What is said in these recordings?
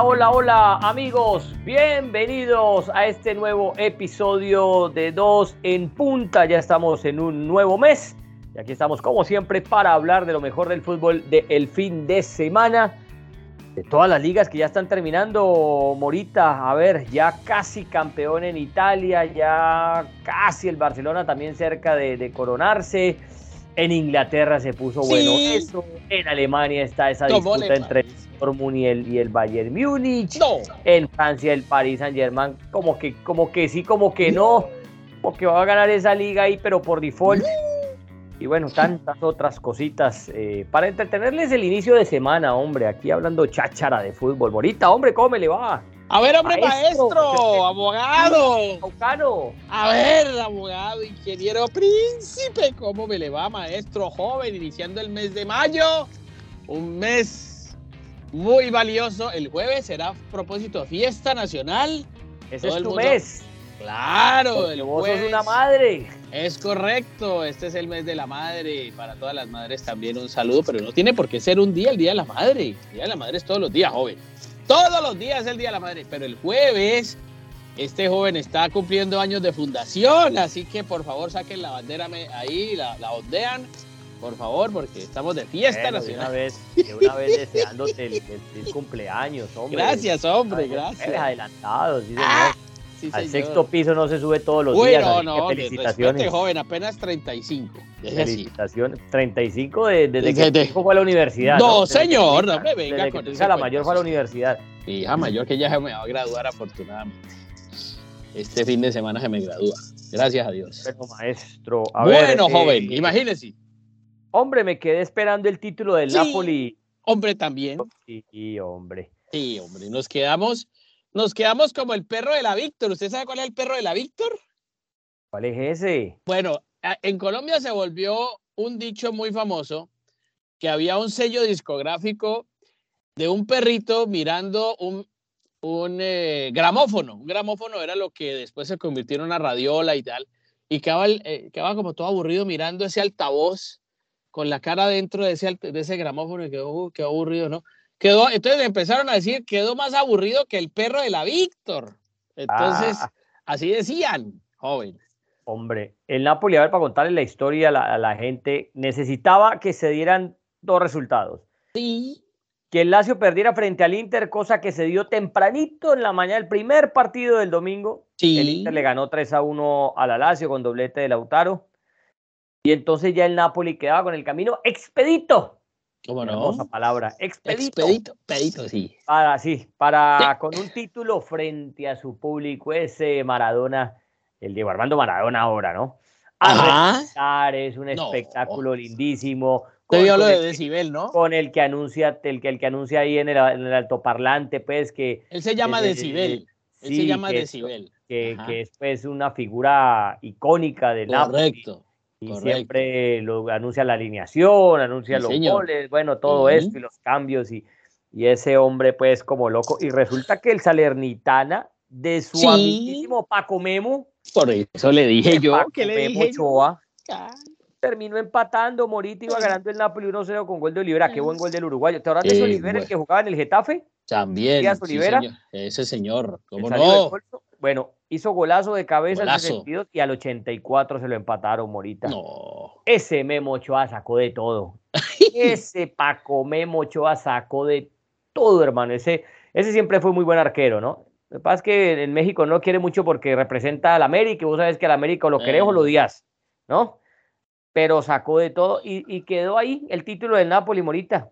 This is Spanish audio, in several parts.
Hola, hola, amigos, bienvenidos a este nuevo episodio de Dos en Punta. Ya estamos en un nuevo mes y aquí estamos como siempre para hablar de lo mejor del fútbol del fin de semana. De todas las ligas que ya están terminando, Morita, a ver, ya casi campeón en Italia, ya casi el Barcelona también cerca de, coronarse. En Inglaterra se puso bueno eso. En Alemania está esa disputa entre Dortmund y el, y el Bayern Múnich. En Francia el Paris Saint Germain como que, como que sí, como que no. Porque va a ganar esa liga ahí, pero por default. Y bueno, tantas otras cositas eh, para entretenerles el inicio de semana, hombre. Aquí hablando cháchara de fútbol. Bonita, hombre, ¿cómo me le va? A ver, hombre, maestro, abogado. A ver, abogado, ingeniero príncipe, ¿cómo me le va, maestro joven? Iniciando el mes de mayo, un mes muy valioso. El jueves será propósito fiesta nacional. Ese es tu mes. Claro, el vos sos una madre. Es correcto, este es el mes de la madre. Para todas las madres también un saludo, pero no tiene por qué ser un día el Día de la Madre. El Día de la Madre es todos los días, joven. Todos los días es el Día de la Madre, pero el jueves este joven está cumpliendo años de fundación, así que por favor saquen la bandera ahí, la, la ondean por favor, porque estamos de fiesta nacional. De una vez, de una vez deseándote el, cumpleaños, hombre. Gracias, hombre, gracias. Eres adelantado, sí, ah, Al sexto piso no se sube todos los días. No, no, felicitaciones. joven, apenas 35. Felicitaciones. 35 desde que de, fue a la universidad. No, señor, no me venga desde con que hija la mayor fue a la universidad. Hija mayor que ya se me va a graduar afortunadamente. Este fin de semana se me gradúa. Gracias a Dios. Bueno, maestro. A bueno, joven, eh, imagínese. Hombre, me quedé esperando el título del Napoli. Hombre, también. Sí, hombre. Sí, hombre. Nos quedamos, nos quedamos como el perro de la Víctor. ¿Usted sabe cuál es el perro de la Víctor? ¿Cuál es ese? Bueno, en Colombia se volvió un dicho muy famoso que había un sello discográfico de un perrito mirando un, un eh, gramófono. Un gramófono era lo que después se convirtió en una radiola y tal. Y quedaba, eh, quedaba como todo aburrido mirando ese altavoz con la cara dentro de ese, de ese gramófono y quedó, uh, qué aburrido, ¿no? Quedó, entonces empezaron a decir, quedó más aburrido que el perro de la Víctor. Entonces, ah. así decían, jóvenes. Hombre, el Napoli, a ver, para contarle la historia a la, gente, necesitaba que se dieran dos resultados. Sí. Que el Lazio perdiera frente al Inter, cosa que se dio tempranito en la mañana, el primer partido del domingo. Sí. El Inter le ganó 3 a 1 a la Lazio con doblete de Lautaro. Y entonces ya el Napoli quedaba con el camino expedito. ¿Cómo no? Esa palabra, expedito. Expedito, expedito, sí. Para, sí, para con un título frente a su público, ese Maradona, el Diego Armando Maradona ahora, ¿no? A es un espectáculo lindísimo. Con, lo de Decibel, ¿no? Con el que anuncia, el que, el que anuncia ahí en el, altoparlante, pues que. Él se llama Decibel. Él se llama Decibel. Que, que, es pues una figura icónica de Napoli. Correcto y siempre lo anuncia la alineación, anuncia los goles, bueno, todo esto y los cambios y, y, ese hombre pues como loco. Y resulta que el Salernitana de su amiguísimo Paco Memo. Por eso le dije yo que le dije Ochoa, terminó empatando, Morita iba ganando el Napoli 1-0 con gol de Olivera, qué buen gol del uruguayo. ¿Te hablas de Olivera, el que jugaba en el Getafe? También. Olivera? Ese señor, ¿cómo no? Bueno, hizo golazo de cabeza en 62 y al 84 se lo empataron, Morita. No. Ese Memo Ochoa sacó de todo. ese Paco Memo Ochoa sacó de todo, hermano. Ese, ese siempre fue muy buen arquero, ¿no? Lo que pasa es que en México no quiere mucho porque representa al América y vos sabes que al América lo querés o lo eh. odias, ¿no? Pero sacó de todo y, y quedó ahí el título del Napoli, Morita.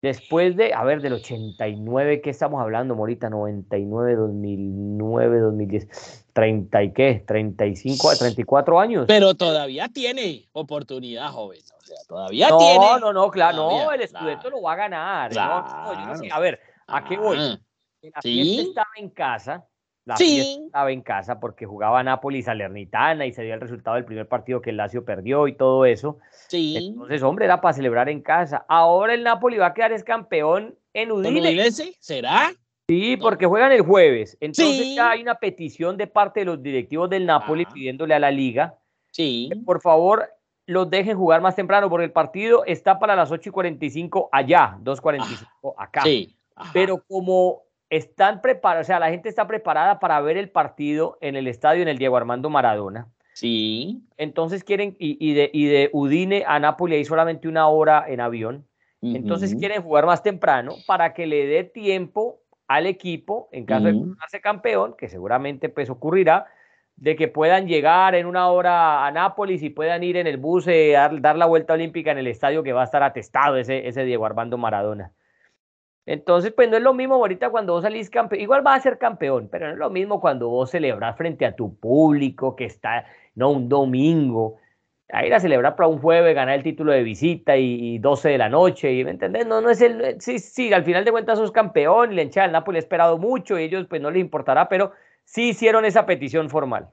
Después de, a ver, del 89, ¿qué estamos hablando, Morita? 99, 2009, 2010, 30 y qué, 35, 34 años. Pero todavía tiene oportunidad, joven. O sea, todavía tiene. No, no, no, claro, no, el estudiante lo va a ganar. a ver, ¿a qué voy? Ah, la fiesta estaba en casa, la sí. estaba en casa porque jugaba Nápoles Salernitana y se dio el resultado del primer partido que el Lazio perdió y todo eso. Sí. Entonces, hombre, era para celebrar en casa. Ahora el Napoli va a quedar es campeón en Udinese. ¿Será? Sí, porque juegan el jueves. Entonces ya hay una petición de parte de los directivos del Napoli ah. pidiéndole a la liga sí. que por favor los dejen jugar más temprano porque el partido está para las 8 y 45 allá, 2.45 acá. Sí. pero como están preparados, o sea, la gente está preparada para ver el partido en el estadio en el Diego Armando Maradona. Sí. Entonces quieren, y, de, y de Udine a Nápoles hay solamente una hora en avión. Entonces quieren jugar más temprano para que le dé tiempo al equipo, en caso de coronarse campeón, que seguramente pues ocurrirá, de que puedan llegar en una hora a Nápoles y puedan ir en el bus eh, a dar, la vuelta olímpica en el estadio que va a estar atestado ese, ese Diego Armando Maradona. Entonces, pues no es lo mismo ahorita cuando vos salís campeón, igual va a ser campeón, pero no es lo mismo cuando vos celebras frente a tu público que está, no un domingo, a ir a celebrar para un jueves, ganar el título de visita y, 12 de la noche, y ¿me entendés? No, no es el, sí, sí, al final de cuentas sos campeón y la hinchada del Napoli ha esperado mucho y ellos pues no les importará, pero sí hicieron esa petición formal.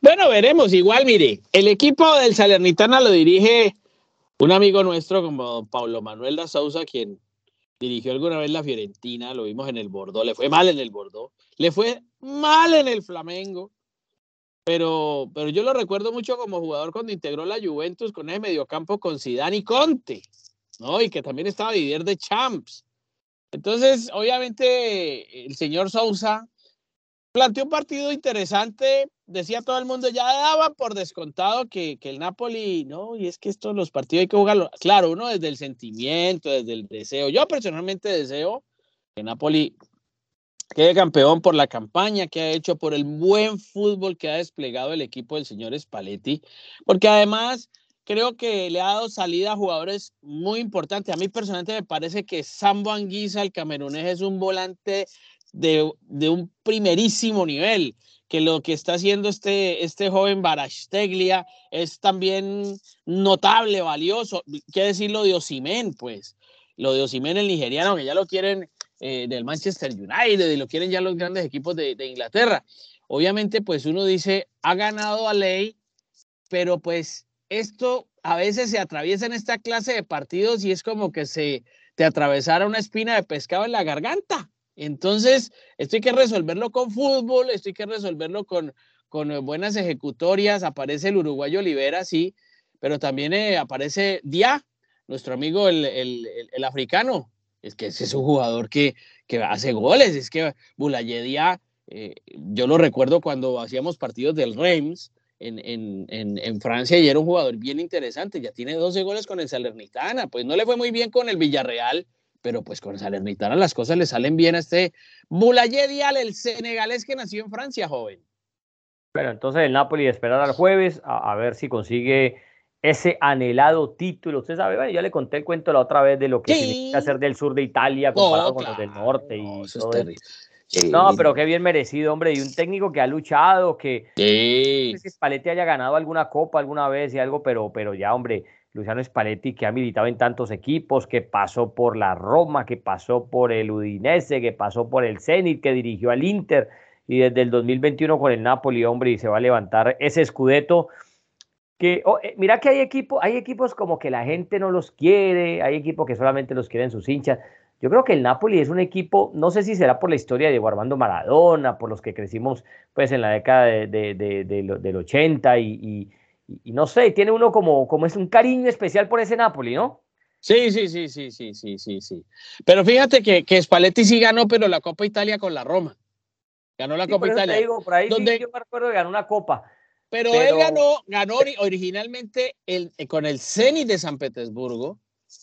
Bueno, veremos, igual mire, el equipo del Salernitana lo dirige un amigo nuestro como Pablo Manuel da Sousa, quien dirigió alguna vez la Fiorentina, lo vimos en el Bordeaux, le fue mal en el Bordeaux, le fue mal en el Flamengo, pero, pero yo lo recuerdo mucho como jugador cuando integró la Juventus con ese mediocampo con Zidane y Conte, ¿no? Y que también estaba líder de Champs. Entonces, obviamente, el señor Sousa planteó un partido interesante, decía todo el mundo, ya daban por descontado que, que, el Napoli, no, y es que estos los partidos hay que jugarlos, claro, uno desde el sentimiento, desde el deseo. Yo personalmente deseo que Napoli quede campeón por la campaña que ha hecho, por el buen fútbol que ha desplegado el equipo del señor Spalletti, porque además creo que le ha dado salida a jugadores muy importantes. A mí personalmente me parece que Sambo Anguisa, el camerunés, es un volante de, un primerísimo nivel, que lo que está haciendo este, este joven Barasteglia es también notable, valioso. ¿Qué decir lo de Osimen? Pues lo de Osimen, el nigeriano, que ya lo quieren eh, del Manchester United y lo quieren ya los grandes equipos de, de Inglaterra. Obviamente, pues uno dice, ha ganado a ley, pero pues esto a veces se atraviesa en esta clase de partidos y es como que se te atravesara una espina de pescado en la garganta. Entonces, esto hay que resolverlo con fútbol, esto hay que resolverlo con, con eh, buenas ejecutorias. Aparece el uruguayo Olivera, sí, pero también eh, aparece Dia, nuestro amigo el, el, el, africano. Es que es un jugador que, que hace goles. Es que Bulaye Dia, eh, yo lo recuerdo cuando hacíamos partidos del Reims en, en, en, en, Francia y era un jugador bien interesante. Ya tiene 12 goles con el Salernitana. Pues no le fue muy bien con el Villarreal, pero pues con Salernitana las cosas le salen bien a este Boulaye Dial, el senegalés que nació en Francia, joven. Bueno, entonces el Napoli esperar al jueves a, ver si consigue ese anhelado título. Usted sabe, bueno, ya le conté el cuento la otra vez de lo que sí. significa ser del sur de Italia comparado con los del norte y todo eso. No, pero qué bien merecido, hombre, y un técnico que ha luchado, que sí. no sé si Spalletti haya ganado alguna copa alguna vez y algo, pero, pero ya, hombre, Luciano Spalletti, que ha militado en tantos equipos, que pasó por la Roma, que pasó por el Udinese, que pasó por el Zenit, que dirigió al Inter, y desde el 2021 con el Napoli, hombre, y se va a levantar ese escudeto. Que, oh, eh, mira que hay equipos, hay equipos como que la gente no los quiere, hay equipos que solamente los quieren sus hinchas. Yo creo que el Napoli es un equipo, no sé si será por la historia de Diego Armando Maradona, por los que crecimos pues en la década de, del 80 y y, no sé, tiene uno como, como es un cariño especial por ese Napoli, ¿no? Sí, sí, sí, sí, sí, sí, sí, sí. Pero fíjate que, que Spalletti sí ganó, pero la Copa Italia con la Roma. Ganó la Copa Italia. digo, por ahí donde, yo me acuerdo que ganó una Copa. Pero, él ganó, ganó originalmente el, con el Zenit de San Petersburgo,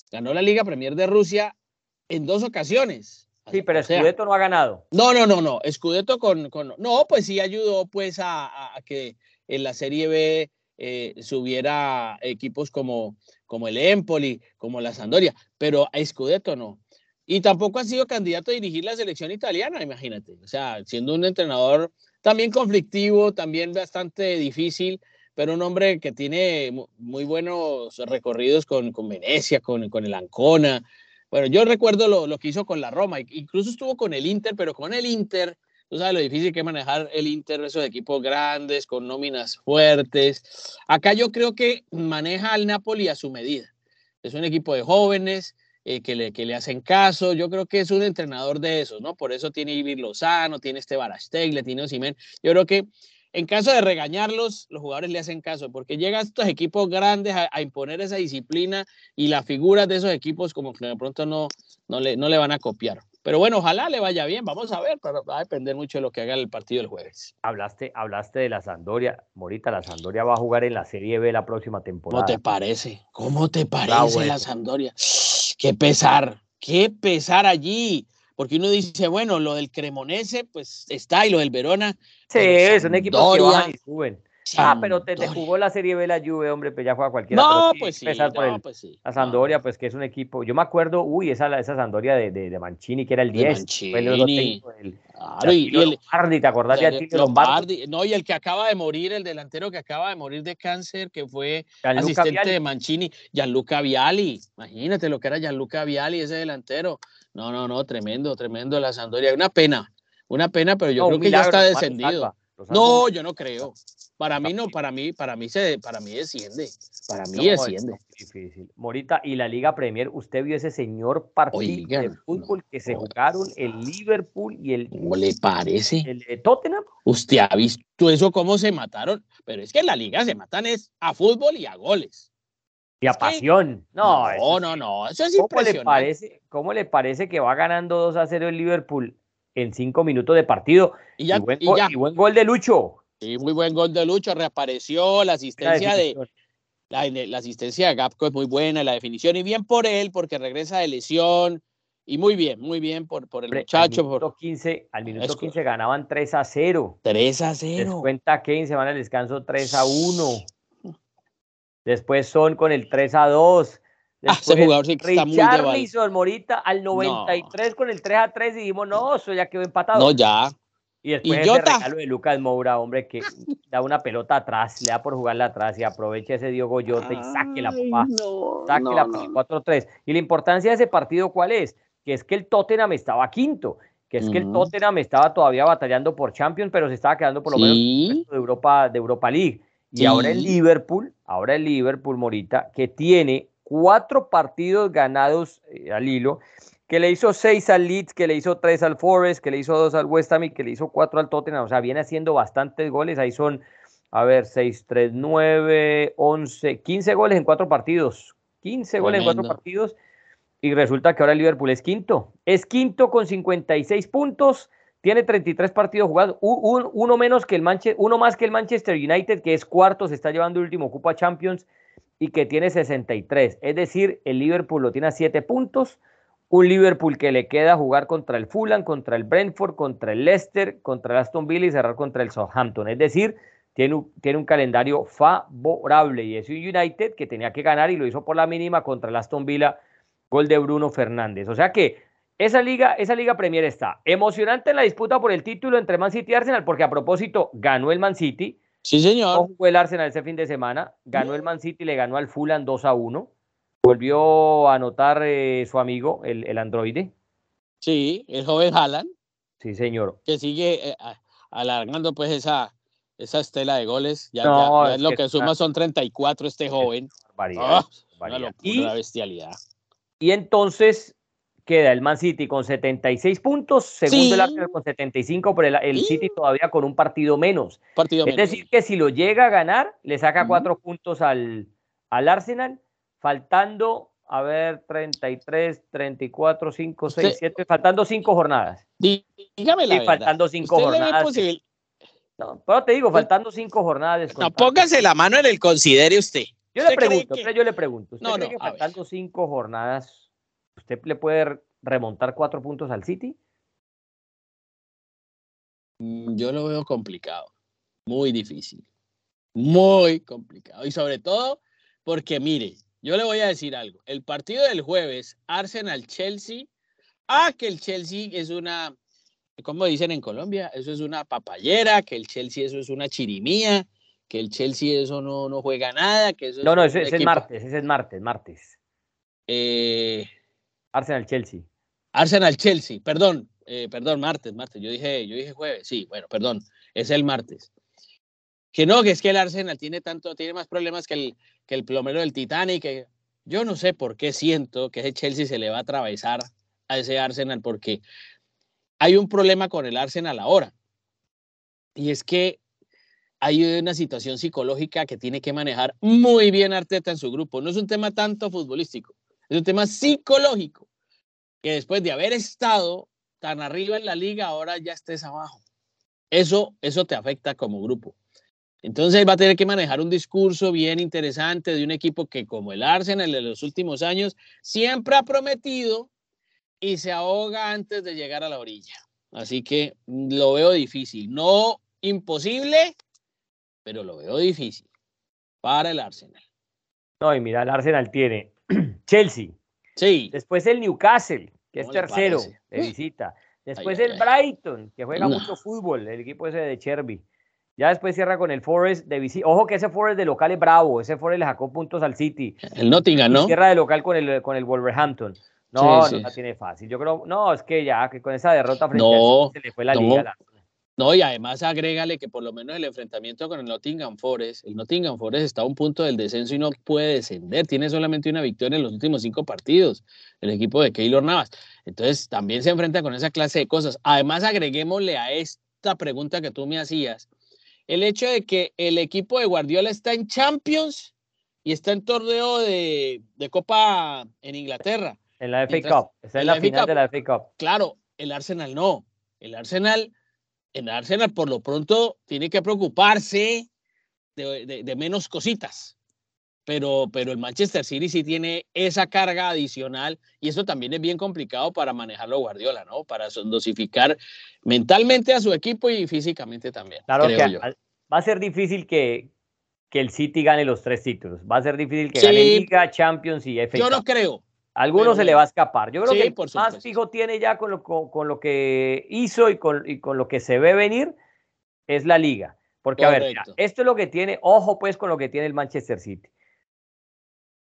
ganó la Liga Premier de Rusia en dos ocasiones. Sí, pero Scudetto no ha ganado. No, no, no, no. Scudetto con, con no, pues sí ayudó pues a, a que en la Serie B eh, subiera equipos como, como el Empoli, como la Sandoria, pero a Scudetto no. Y tampoco ha sido candidato a dirigir la selección italiana, imagínate. O sea, siendo un entrenador también conflictivo, también bastante difícil, pero un hombre que tiene muy buenos recorridos con, con Venecia, con, con el Ancona. Bueno, yo recuerdo lo, lo que hizo con la Roma, incluso estuvo con el Inter, pero con el Inter Tú sabes lo difícil que es manejar el Inter, esos equipos grandes, con nóminas fuertes. Acá yo creo que maneja al Napoli a su medida. Es un equipo de jóvenes eh, que, le, que le hacen caso. Yo creo que es un entrenador de esos, ¿no? Por eso tiene Ibir Lozano, tiene este le tiene Osimen. Yo creo que en caso de regañarlos, los jugadores le hacen caso, porque llegan estos equipos grandes a, imponer esa disciplina y las figuras de esos equipos como que de pronto no, no, le, no le van a copiar. Pero bueno, ojalá le vaya bien, vamos a ver, pero va a depender mucho de lo que haga el partido el jueves. Hablaste, hablaste de la Sandoria, Morita, la Sandoria va a jugar en la Serie B la próxima temporada. ¿Cómo te parece? ¿Cómo te parece la Sandoria? Qué pesar, qué pesar allí porque uno dice, bueno, lo del Cremonese, pues está, y lo del Verona. Sí, es un equipo que bajan y suben. Ah, pero te, jugó la Serie B la Juve, hombre, pues ya juega cualquiera. No, pues, sí, pues sí. La Sandoria, pues que es un equipo. Yo me acuerdo, uy, esa, esa Sandoria de, de, de Mancini, que era el 10. Mancini. el, claro, y, el, Lombardi, ¿te acordás de Tito Lombardi? No, y el que acaba de morir, el delantero que acaba de morir de cáncer, que fue asistente de Mancini, Gianluca Viali. Imagínate lo que era Gianluca Viali, ese delantero. No, no, no, tremendo, tremendo la Sandoria. Una pena, una pena, pero yo creo que ya está descendido. No, yo no creo. Para mí no, para mí, para mí se, para mí desciende. Para mí desciende. difícil. Morita, y la Liga Premier, ¿usted vio ese señor partido de fútbol que se jugaron el Liverpool y el. ¿Cómo le parece? El de Tottenham. ¿Usted ha visto eso cómo se mataron? Pero es que en la liga se matan es a fútbol y a goles. Y a pasión. No, no, no, no, eso es ¿cómo Le parece, ¿Cómo le parece que va ganando 2 a 0 el Liverpool en 5 minutos de partido? Y, ya, buen, buen, gol de Lucho. Sí, muy buen gol de Lucho, reapareció, la asistencia de la, asistencia de Gapco es muy buena, la definición, y bien por él, porque regresa de lesión, y muy bien, muy bien por, por el muchacho. Al minuto, 15, al minuto 15 ganaban 3 a 0. 3 a 0. Cuenta Kane, se van al descanso 3 a 1. Después son con el 3 a 2. Ah, ese jugador sí que está muy Morita al 93 con el 3 a 3 y dijimos, no, eso ya quedó empatado. No, ya. Y después el regalo de Lucas Moura, hombre, que da una pelota atrás, le da por jugarla atrás y aprovecha ese Diogo Goyota y saque la papá. saque la 4-3. Y la importancia de ese partido, ¿cuál es? Que es que el Tottenham estaba quinto, que es que el Tottenham estaba todavía batallando por Champions, pero se estaba quedando por lo menos de Europa, de Europa League. Y ahora el Liverpool, ahora el Liverpool, Morita, que tiene cuatro partidos ganados eh, al hilo, que le hizo seis al Leeds, que le hizo tres al Forest, que le hizo dos al West Ham y que le hizo cuatro al Tottenham. O sea, viene haciendo bastantes goles. Ahí son, a ver, seis, tres, nueve, once, quince goles en cuatro partidos. Quince goles en cuatro partidos. Y resulta que ahora el Liverpool es quinto. Es quinto con 56 puntos tiene 33 partidos jugados, uno, menos que el Manchester, uno más que el Manchester United, que es cuarto, se está llevando el último Copa Champions y que tiene 63. Es decir, el Liverpool lo tiene a 7 puntos. Un Liverpool que le queda jugar contra el Fulham, contra el Brentford, contra el Leicester, contra el Aston Villa y cerrar contra el Southampton. Es decir, tiene un, tiene un calendario favorable y es un United que tenía que ganar y lo hizo por la mínima contra el Aston Villa, gol de Bruno Fernández. O sea que esa liga, esa liga Premier está emocionante la disputa por el título entre Man City y Arsenal, porque a propósito ganó el Man City. Sí, señor. No jugó el Arsenal ese fin de semana, ganó el Man City, le ganó al Fulham 2 a 1. Volvió a anotar eh, su amigo, el, el, androide. Sí, el joven Haaland. Sí, señor. Que sigue eh, alargando pues esa, esa estela de goles. Ya, no, lo que, suma son 34 este joven. Barbaridad. Oh, una locura, bestialidad. Y entonces queda el Man City con 76 puntos, segundo el Arsenal con 75, pero el, City todavía con un partido menos. es decir, que si lo llega a ganar, le saca cuatro puntos al, al Arsenal, faltando, a ver, 33, 34, 5, 6, 7, faltando cinco jornadas. Dígame la faltando cinco jornadas. No, pero te digo, faltando cinco jornadas. No, póngase la mano en el considere usted. Yo le pregunto, yo le pregunto. ¿Usted cree que faltando cinco jornadas ¿Usted le puede remontar cuatro puntos al City? Mm, yo lo veo complicado, muy difícil, muy complicado. Y sobre todo porque, mire, yo le voy a decir algo. El partido del jueves, Arsenal-Chelsea, ah, que el Chelsea es una, como dicen en Colombia, eso es una papayera, que el Chelsea eso es una chirimía, que el Chelsea eso no, no juega nada, que eso No, no, ese, es martes, ese es martes, martes. Eh, Arsenal-Chelsea. Arsenal-Chelsea, perdón, eh, perdón, martes, martes, yo dije, yo dije jueves, sí, bueno, perdón, es el martes. Que no, que es que el Arsenal tiene tanto, tiene más problemas que el, que el plomero del Titanic, yo no sé por qué siento que ese Chelsea se le va a atravesar a ese Arsenal, porque hay un problema con el Arsenal ahora, y es que hay una situación psicológica que tiene que manejar muy bien Arteta en su grupo, no es un tema tanto futbolístico, es un tema psicológico, que después de haber estado tan arriba en la liga, ahora ya estés abajo. Eso, eso te afecta como grupo. Entonces va a tener que manejar un discurso bien interesante de un equipo que como el Arsenal en los últimos años siempre ha prometido y se ahoga antes de llegar a la orilla. Así que lo veo difícil. No imposible, pero lo veo difícil para el Arsenal. No, y mira, el Arsenal tiene Chelsea. Sí. Después el Newcastle, que es tercero de visita. Después el Brighton, que juega mucho fútbol, el equipo ese de Cherby. Ya después cierra con el Forest de visita. Ojo que ese Forest de local es bravo. Ese Forest le sacó puntos al City. El Nottingham, ¿no? cierra de local con el, con el Wolverhampton. No, no la tiene fácil. Yo creo, no, es que ya que con esa derrota frente no, se le fue la liga. No, y además agrégale que por lo menos el enfrentamiento con el Nottingham Forest, el Nottingham Forest está a un punto del descenso y no puede descender. Tiene solamente una victoria en los últimos cinco partidos, el equipo de Keylor Navas. Entonces también se enfrenta con esa clase de cosas. Además, agreguémosle a esta pregunta que tú me hacías, el hecho de que el equipo de Guardiola está en Champions y está en torneo de, Copa en Inglaterra. En la FA Cup, está en, la, final de la FA Cup. Claro, el Arsenal no. El Arsenal, el Arsenal por lo pronto tiene que preocuparse de, menos cositas. Pero, pero el Manchester City sí tiene esa carga adicional y eso también es bien complicado para manejarlo Guardiola, ¿no? Para dosificar mentalmente a su equipo y físicamente también. Claro que va a ser difícil que, que el City gane los tres títulos. Va a ser difícil que gane Liga, Champions y FA Yo no creo. Algunos se le va a escapar. Yo creo que el más fijo tiene ya con lo, con, lo que hizo y con, y con, lo que se ve venir es la liga. Porque, a ver, esto es lo que tiene, ojo pues con lo que tiene el Manchester City.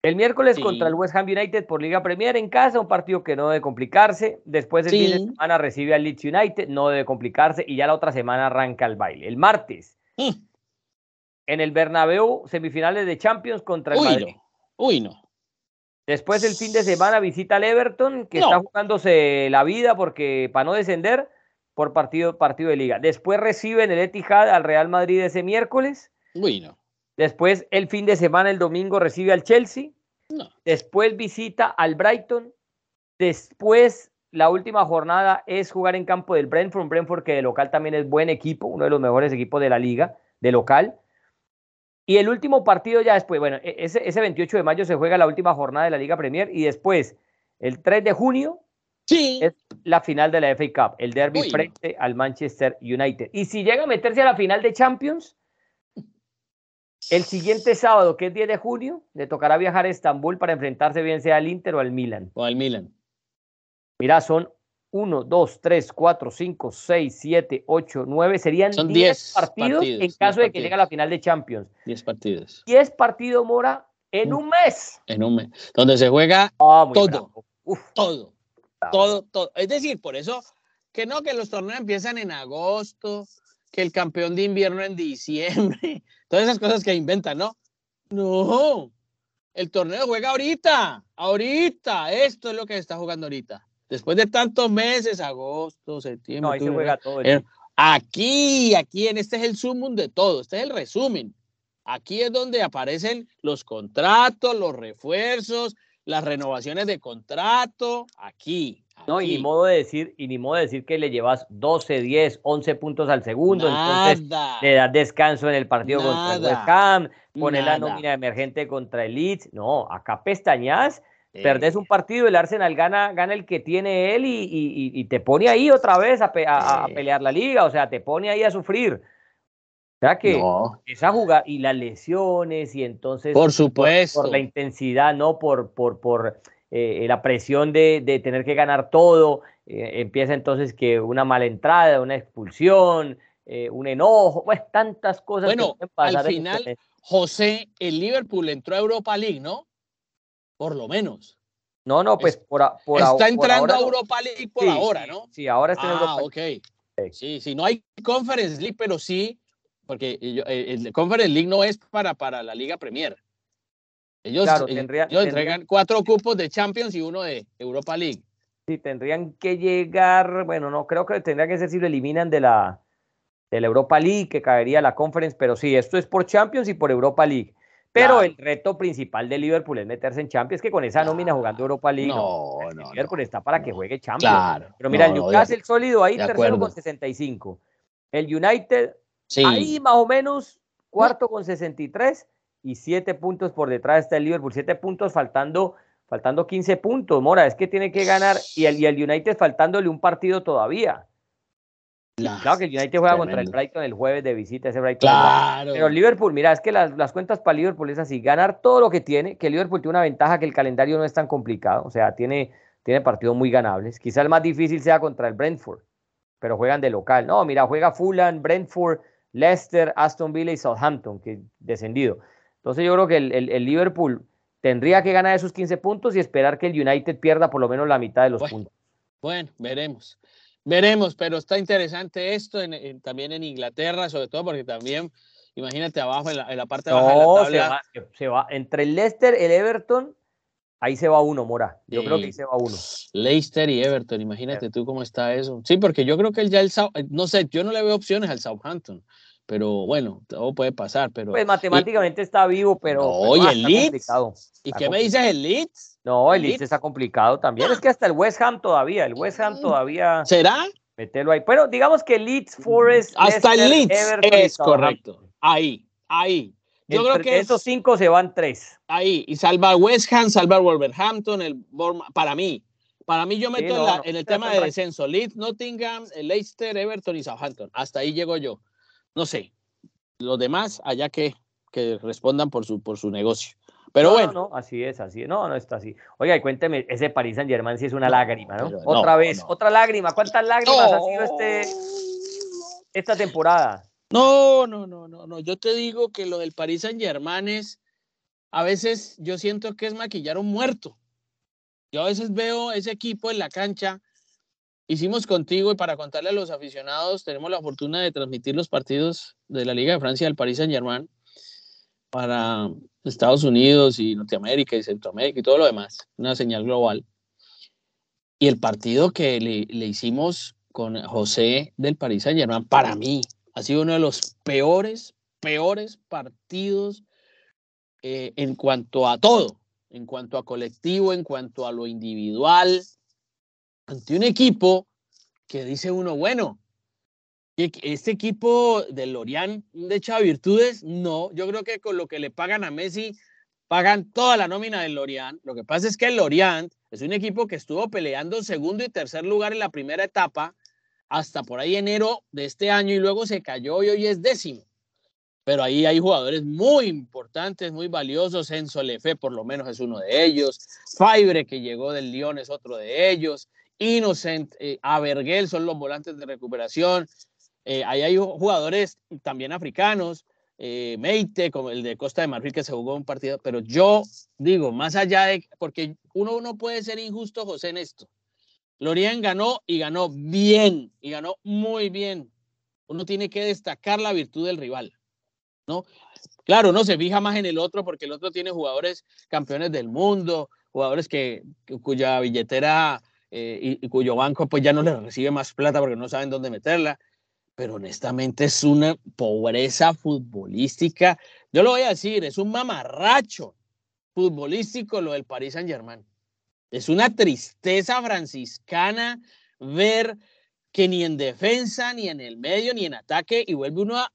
El miércoles contra el West Ham United por Liga Premier en casa, un partido que no debe complicarse. Después el fin de semana recibe al Leeds United, no debe complicarse. Y ya la otra semana arranca el baile. El martes, mm. en el Bernabéu, semifinales de Champions contra el Madrid. Uy, no. Después el fin de semana visita al Everton, que está jugándose la vida porque para no descender por partido, partido de liga. Después reciben el Etihad al Real Madrid ese miércoles. Uy, no. Después el fin de semana, el domingo, recibe al Chelsea. Después visita al Brighton. Después la última jornada es jugar en campo del Brentford. Brentford que de local también es buen equipo, uno de los mejores equipos de la liga, de local. Y el último partido ya después, bueno, e-, ese, ese 28 de mayo se juega la última jornada de la Liga Premier y después, el 3 de junio, sí. es la final de la FA Cup, el derby frente al Manchester United. Y si llega a meterse a la final de Champions, el siguiente sábado, que es 10 de junio, le tocará viajar a Estambul para enfrentarse bien sea al Inter o al Milan. O al Milan. Mira, son 1, 2, 3, 4, 5, 6, 7, 8, 9. Serían 10 partidos, en caso de que llegue a la final de Champions. 10 partidos. 10 partidos, Mora, en un mes. En un mes. Donde se juega ah, todo. todo. Todo, todo. Es decir, por eso que no, que los torneos empiezan en agosto, que el campeón de invierno en diciembre, todas esas cosas que inventan, ¿no? No, el torneo juega ahorita, ahorita, esto es lo que está jugando ahorita. Después de tantos meses, agosto, septiembre. No, ahí se juega todo. aquí, aquí, en este es el sumum de todo, este es el resumen. Aquí es donde aparecen los contratos, los refuerzos, las renovaciones de contrato, aquí. No, y ni modo de decir, y ni modo de decir que le llevas 12, 10, 11 puntos al segundo, entonces le das descanso en el partido contra el West Ham, pones la nómina emergente contra el Leeds. No, acá pestañas, perdés un partido, el Arsenal gana, gana el que tiene él y, te pone ahí otra vez a, pelear la liga, o sea, te pone ahí a sufrir. O sea que esa jugada y las lesiones y entonces por supuesto por, la intensidad, no por por por eh, la presión de, tener que ganar todo, eh, empieza entonces que una mala entrada, una expulsión, eh, un enojo, pues tantas cosas. Bueno, al final, José, el Liverpool entró a Europa League, ¿no? Por lo menos. No, no, pues por, por Está entrando a Europa League por ahora, ¿no? Sí, ahora está en ah, ok. Sí, sí, no hay Conference League, pero sí, porque el Conference League no es para, para la Liga Premier. Ellos, claro, entregan cuatro cupos de Champions y uno de Europa League. Sí, tendrían que llegar, bueno, no creo que tendría que ser si lo eliminan de la, de la Europa League, que caería la Conference, pero sí, esto es por Champions y por Europa League. Pero el reto principal de Liverpool es meterse en Champions, que con esa nómina jugando Europa League, no, no, Liverpool está para que juegue Champions. Pero mira, el Newcastle sólido ahí, tercero con 65. El United, ahí más o menos, cuarto con 63 y siete puntos por detrás está el Liverpool. Siete puntos faltando, faltando 15 puntos, Mora. Es que tiene que ganar y el, y el United faltándole un partido todavía claro que el United juega contra el Brighton el jueves de visita, ese Brighton. Claro. Pero Liverpool, mira, es que las, cuentas para Liverpool es así, ganar todo lo que tiene, que Liverpool tiene una ventaja que el calendario no es tan complicado, o sea, tiene, tiene partidos muy ganables. Quizá el más difícil sea contra el Brentford, pero juegan de local. No, mira, juega Fulham, Brentford, Leicester, Aston Villa y Southampton, que descendido. Entonces yo creo que el, el, Liverpool tendría que ganar esos 15 puntos y esperar que el United pierda por lo menos la mitad de los puntos. Bueno, veremos. Veremos, pero está interesante esto también en Inglaterra, sobre todo porque también, imagínate abajo en la, parte de la tabla. Se va, entre el Leicester, el Everton, ahí se va uno, Mora. Yo creo que ahí se va uno. Leicester y Everton, imagínate tú cómo está eso. Sí, porque yo creo que él ya el no sé, yo no le veo opciones al Southampton. Pero bueno, todo puede pasar, pero... Pues matemáticamente está vivo, pero... oye, el Leeds. ¿Y qué me dices el Leeds? No, el Leeds está complicado también. Es que hasta el West Ham todavía, el West Ham todavía... ¿Será? Metelo ahí. Pero digamos que Leeds, Forest... Hasta el Leeds es correcto. Ahí, ahí. Yo creo que esos cinco se van tres. Ahí, y salvar West Ham, salvar Wolverhampton, el para mí. Para mí yo meto en, el tema de descenso. Leeds, Nottingham, Leicester, Everton y Southampton. Hasta ahí llego yo no sé, los demás allá que, que respondan por su, por su negocio. Pero bueno. No, así es, así es. No, no está así. Oiga, y cuénteme, ese París Saint Germain sí es una lágrima, ¿no? Otra vez, otra lágrima. ¿Cuántas lágrimas ha sido este, esta temporada? No, no, no, no, no. Yo te digo que lo del París Saint Germain es, a veces yo siento que es maquillar un muerto. Yo a veces veo ese equipo en la cancha hicimos contigo y para contarle a los aficionados, tenemos la fortuna de transmitir los partidos de la Liga de Francia del Paris Saint Germain para Estados Unidos y Norteamérica y Centroamérica y todo lo demás, una señal global. Y el partido que le, hicimos con José del Paris Saint Germain, para mí, ha sido uno de los peores, peores partidos eh, en cuanto a todo, en cuanto a colectivo, en cuanto a lo individual, ante un equipo que dice uno, bueno, este equipo del Lorient de hecho virtudes, no, yo creo que con lo que le pagan a Messi, pagan toda la nómina del Lorient. Lo que pasa es que el Lorient es un equipo que estuvo peleando segundo y tercer lugar en la primera etapa hasta por ahí enero de este año y luego se cayó y hoy es décimo. Pero ahí hay jugadores muy importantes, muy valiosos. Enzo Lefe, por lo menos, es uno de ellos. Faibre, que llegó del Lyon, es otro de ellos. Innocent, eh, Aberguel son los volantes de recuperación. Eh, ahí hay jugadores también africanos, eh, Meite, como el de Costa de Marfil que se jugó un partido, pero yo digo, más allá de, porque uno no puede ser injusto, José, en esto. Lorient ganó y ganó bien, y ganó muy bien. Uno tiene que destacar la virtud del rival, ¿no? Claro, no se fija más en el otro porque el otro tiene jugadores campeones del mundo, jugadores que cuya billetera eh, y, cuyo banco pues ya no le recibe más plata porque no saben dónde meterla. Pero honestamente es una pobreza futbolística. Yo lo voy a decir, es un mamarracho futbolístico lo del Paris Saint Germain. Es una tristeza franciscana ver que ni en defensa, ni en el medio, ni en ataque, y vuelve uno a,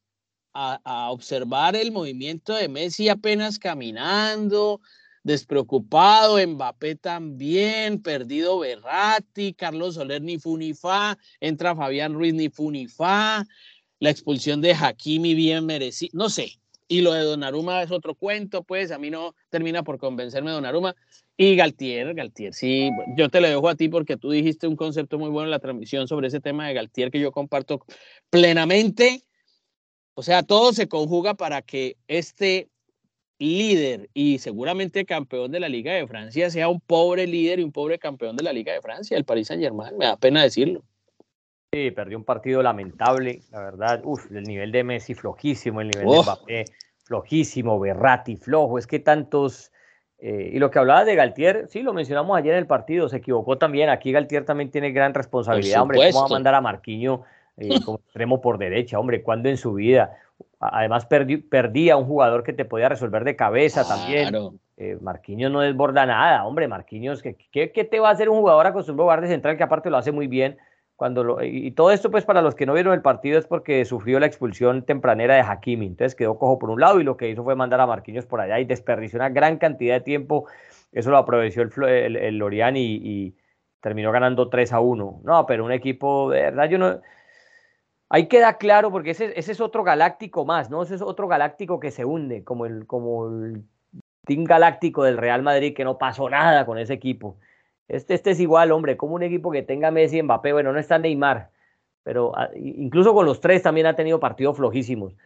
a observar el movimiento de Messi apenas caminando, despreocupado, Mbappé también, perdido Berratti, Carlos Soler ni fa, entra Fabián Ruiz ni fa, la expulsión de Hakimi bien merecida, no sé. Y lo de Donnarumma es otro cuento, pues a mí no termina por convencerme Donnarumma. Y Galtier, Galtier, sí, yo te lo dejo a ti porque tú dijiste un concepto muy bueno en la transmisión sobre ese tema de Galtier que yo comparto plenamente. O sea, todo se conjuga para que este líder y seguramente campeón de la Liga de Francia sea un pobre líder y un pobre campeón de la Liga de Francia, el Paris Saint Germain, me da pena decirlo. Sí, perdió un partido lamentable, la verdad, uf, el nivel de Messi flojísimo, el nivel de Mbappé flojísimo, Berratti flojo, es que tantos... Eh, y lo que hablaba de Galtier, sí, lo mencionamos ayer en el partido, se equivocó también, aquí Galtier también tiene gran responsabilidad, hombre, ¿cómo va a mandar a Marquinho eh, como extremo por derecha, hombre, cuando en su vida Además perdía un jugador que te podía resolver de cabeza también. Eh, Marquinhos no desborda nada, hombre, Marquinhos, ¿qué, ¿qué, te va a hacer un jugador acostumbrado a jugar de central que aparte lo hace muy bien? Cuando y todo esto, pues para los que no vieron el partido es porque sufrió la expulsión tempranera de Hakimi, entonces quedó cojo por un lado y lo que hizo fue mandar a Marquinhos por allá y desperdició una gran cantidad de tiempo, eso lo aprovechó el, el, Lorian y, terminó ganando 3 a 1. No, pero un equipo, de verdad, yo no... Ahí queda claro porque ese, ese es otro galáctico más, ¿no? Ese es otro galáctico que se hunde, como el, como el team galáctico del Real Madrid, que no pasó nada con ese equipo. Este, este es igual, hombre, como un equipo que tenga Messi y Mbappé, bueno, no está Neymar, pero ah, incluso con los tres también ha tenido partidos flojísimos.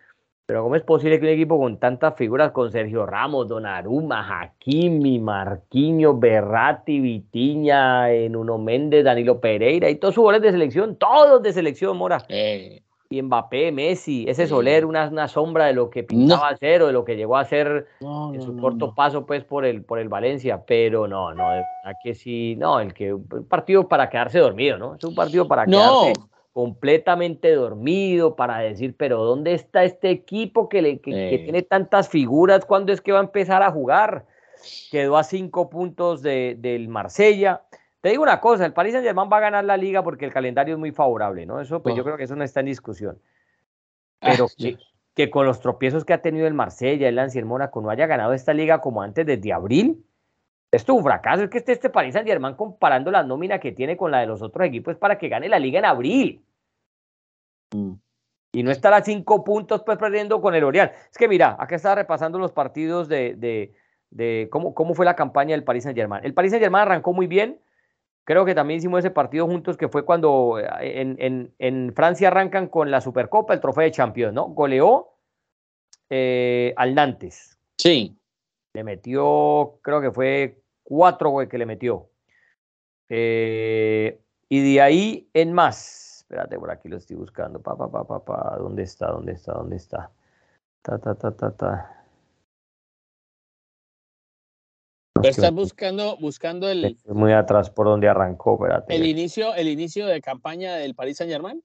Pero ¿cómo es posible que un equipo con tantas figuras, con Sergio Ramos, Donnarumma, Hakimi, Marquinhos, Berratti, Vitiña, Nuno Méndez, Danilo Pereira y todos sus goles de selección, todos de selección, Mora? Eh, y Mbappé, Messi, ese Soler, una, una sombra de lo que pintaba a ser o de lo que llegó a ser en su corto paso pues por el, por el Valencia, pero no, no, que sí, no, el que un partido para quedarse dormido, ¿no? Es un partido para quedarse completamente dormido, para decir, pero ¿dónde está este equipo que, le, que, tiene tantas figuras? ¿Cuándo es que va a empezar a jugar? Quedó a cinco puntos de, del Marsella te digo una cosa, el Paris Saint Germain va a ganar la liga porque el calendario es muy favorable, ¿no? Eso, pues yo creo que eso no está en discusión. Ah, Pero que, con los tropiezos que ha tenido el Marsella, el el Mónaco no haya ganado esta liga como antes desde abril, esto es un fracaso. Es que esté este Paris Saint Germain comparando la nómina que tiene con la de los otros equipos para que gane la liga en abril. Mm. Y no estar a cinco puntos pues perdiendo con el Orial. Es que mira, acá estaba repasando los partidos de, de, cómo, cómo fue la campaña del Paris Saint Germain. El Paris Saint Germain arrancó muy bien Creo que también hicimos ese partido juntos que fue cuando eh, en, Francia arrancan con la Supercopa, el trofeo de Champions, ¿no? Goleó eh, al Nantes. Sí. Le metió, creo que fue cuatro que le metió. Eh, y de ahí en más. Espérate, por aquí lo estoy buscando. Pa, pa, pa, pa, pa. ¿Dónde está? ¿Dónde está? ¿Dónde está? Ta, ta, ta, ta, ta. estás buscando, buscando el. Muy atrás por donde arrancó, espérate. El inicio, el inicio de campaña del Paris Saint Germain.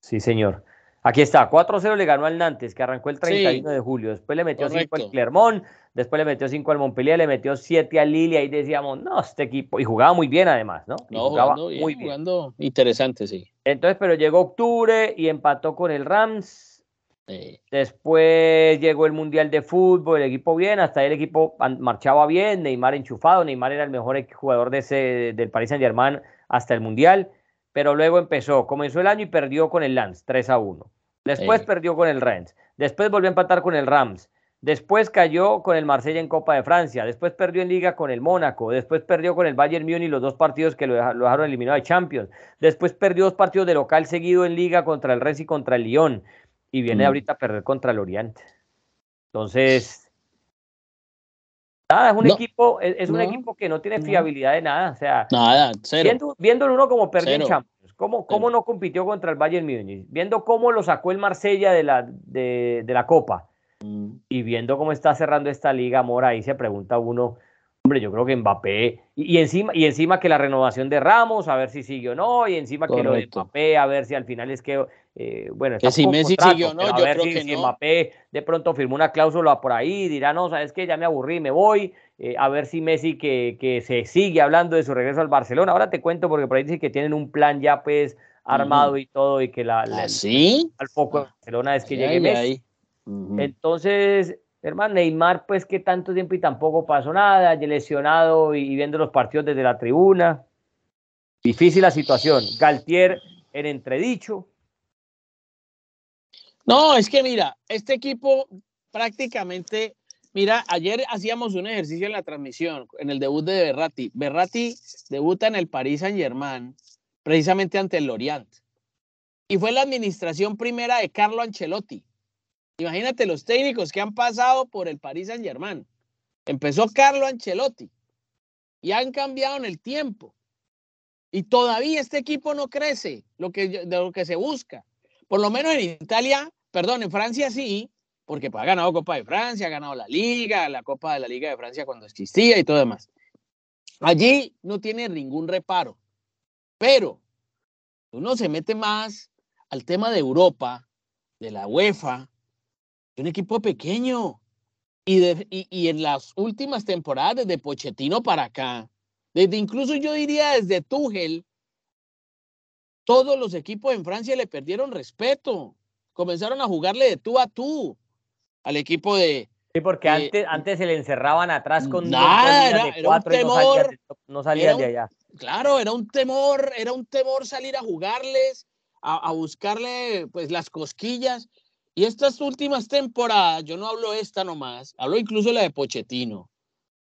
Sí, señor. Aquí está, 4-0 le ganó al Nantes, que arrancó el 31 de julio. Después le metió 5 al Clermont, después le metió 5 al Montpellier, le metió 7 al Lille. Ahí decíamos, no, este equipo. Y jugaba muy bien, además, ¿no? no jugaba muy bien. Jugando interesante, sí. Entonces, pero llegó octubre y empató con el Rams Después llegó el Mundial de Fútbol, el equipo bien, hasta ahí el equipo marchaba bien, Neymar enchufado, Neymar era el mejor jugador de ese, del Paris Saint Germain hasta el Mundial, pero luego empezó, comenzó el año y perdió con el Lens 3 a 1. Después perdió con el Rennes, después volvió a empatar con el Rams, después cayó con el Marsella en Copa de Francia, después perdió en Liga con el Mónaco, después perdió con el Bayern Múnich los dos partidos que lo dejaron eliminado de Champions, después perdió dos partidos de local seguido en Liga contra el Rennes y contra el Lyon. Y viene mm. ahorita a perder contra el Oriente. Entonces, nada, es un equipo, es, un equipo que no tiene fiabilidad de nada. O sea, nada, Viendo, viéndolo uno como perdió en Champions, cómo, cómo no compitió contra el Bayern Múnich, viendo cómo lo sacó el Marsella de la, de, de la Copa. Mm. y viendo cómo está cerrando esta liga, Mora, ahí se pregunta uno, Hombre, yo creo que Mbappé, y, encima, y encima que la renovación de Ramos, a ver si sigue o no, y encima que lo de Mbappé, a ver si al final es que, eh, bueno, que si Messi sigue o no, yo creo que si Mbappé de pronto firmó una cláusula por ahí, dirá, no, sabes que ya me aburrí, me voy, eh, a ver si Messi que, que se sigue hablando de su regreso al Barcelona. Ahora te cuento porque por ahí dice que tienen un plan ya pues armado y todo, y que la, ¿Ah, ¿Sí? al poco de Barcelona es que llegue Messi. Entonces, Hermano, Neymar, pues que tanto tiempo y tampoco pasó nada, lesionado y viendo los partidos desde la tribuna. Difícil la situación. Galtier en entredicho. No, es que mira, este equipo prácticamente, mira, ayer hacíamos un ejercicio en la transmisión, en el debut de Berratti. Berratti debuta en el Paris Saint Germain, precisamente ante el Lorient. Y fue la administración primera de Carlo Ancelotti. Imagínate los técnicos que han pasado por el Paris Saint Germain. Empezó Carlo Ancelotti y han cambiado en el tiempo. Y todavía este equipo no crece lo que, de lo que se busca. Por lo menos en Italia, perdón, en Francia sí, porque pues, ha ganado Copa de Francia, ha ganado la Liga, la Copa de la Liga de Francia cuando existía y todo demás. Allí no tiene ningún reparo. Pero uno se mete más al tema de Europa, de la UEFA, Un equipo pequeño. Y, de, y, en las últimas temporadas, desde Pochettino para acá, desde incluso yo diría desde Tuchel, todos los equipos en Francia le perdieron respeto. Comenzaron a jugarle de tú a tú al equipo de. Sí, porque antes, antes se le encerraban atrás con nada, era, un temor, no salían, de, allá. Claro, era un temor, era un temor salir a jugarles, a, a, buscarle pues las cosquillas. Y estas últimas temporadas, yo no hablo esta nomás, hablo incluso la de Pochettino,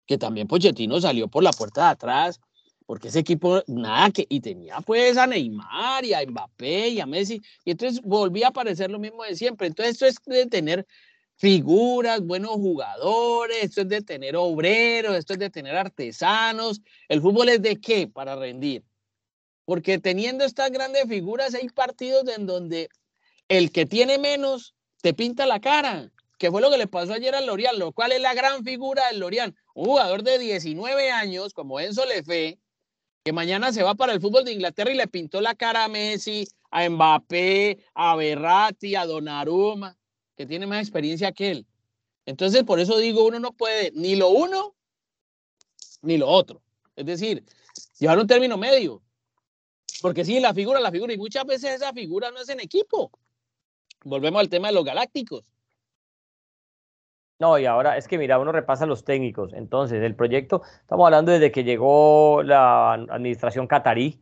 que también Pochettino salió por la puerta de atrás porque ese equipo, nada, que, y tenía pues a Neymar y a Mbappé y a Messi, y entonces volvía a aparecer lo mismo de siempre. Entonces esto es de tener figuras, buenos jugadores, esto es de tener obreros, esto es de tener artesanos. ¿El fútbol es de qué? Para rendir. Porque teniendo estas grandes figuras hay partidos en donde el que tiene menos te pinta la cara, que fue lo que le pasó ayer al Lorian, lo cual es la gran figura del Lorian, un jugador de 19 años como Enzo Lefe, que mañana se va para el fútbol de Inglaterra y le pintó la cara a Messi, a Mbappé, a Berratti, a Donnarumma, que tiene más experiencia que él. Entonces, por eso digo, uno no puede ni lo uno ni lo otro. Es decir, llevar un término medio. Porque sí, la figura, la figura, y muchas veces esa figura no es en equipo. Volvemos al tema de los galácticos. No, y ahora es que mira, uno repasa los técnicos. Entonces, el proyecto, estamos hablando desde que llegó la administración catarí,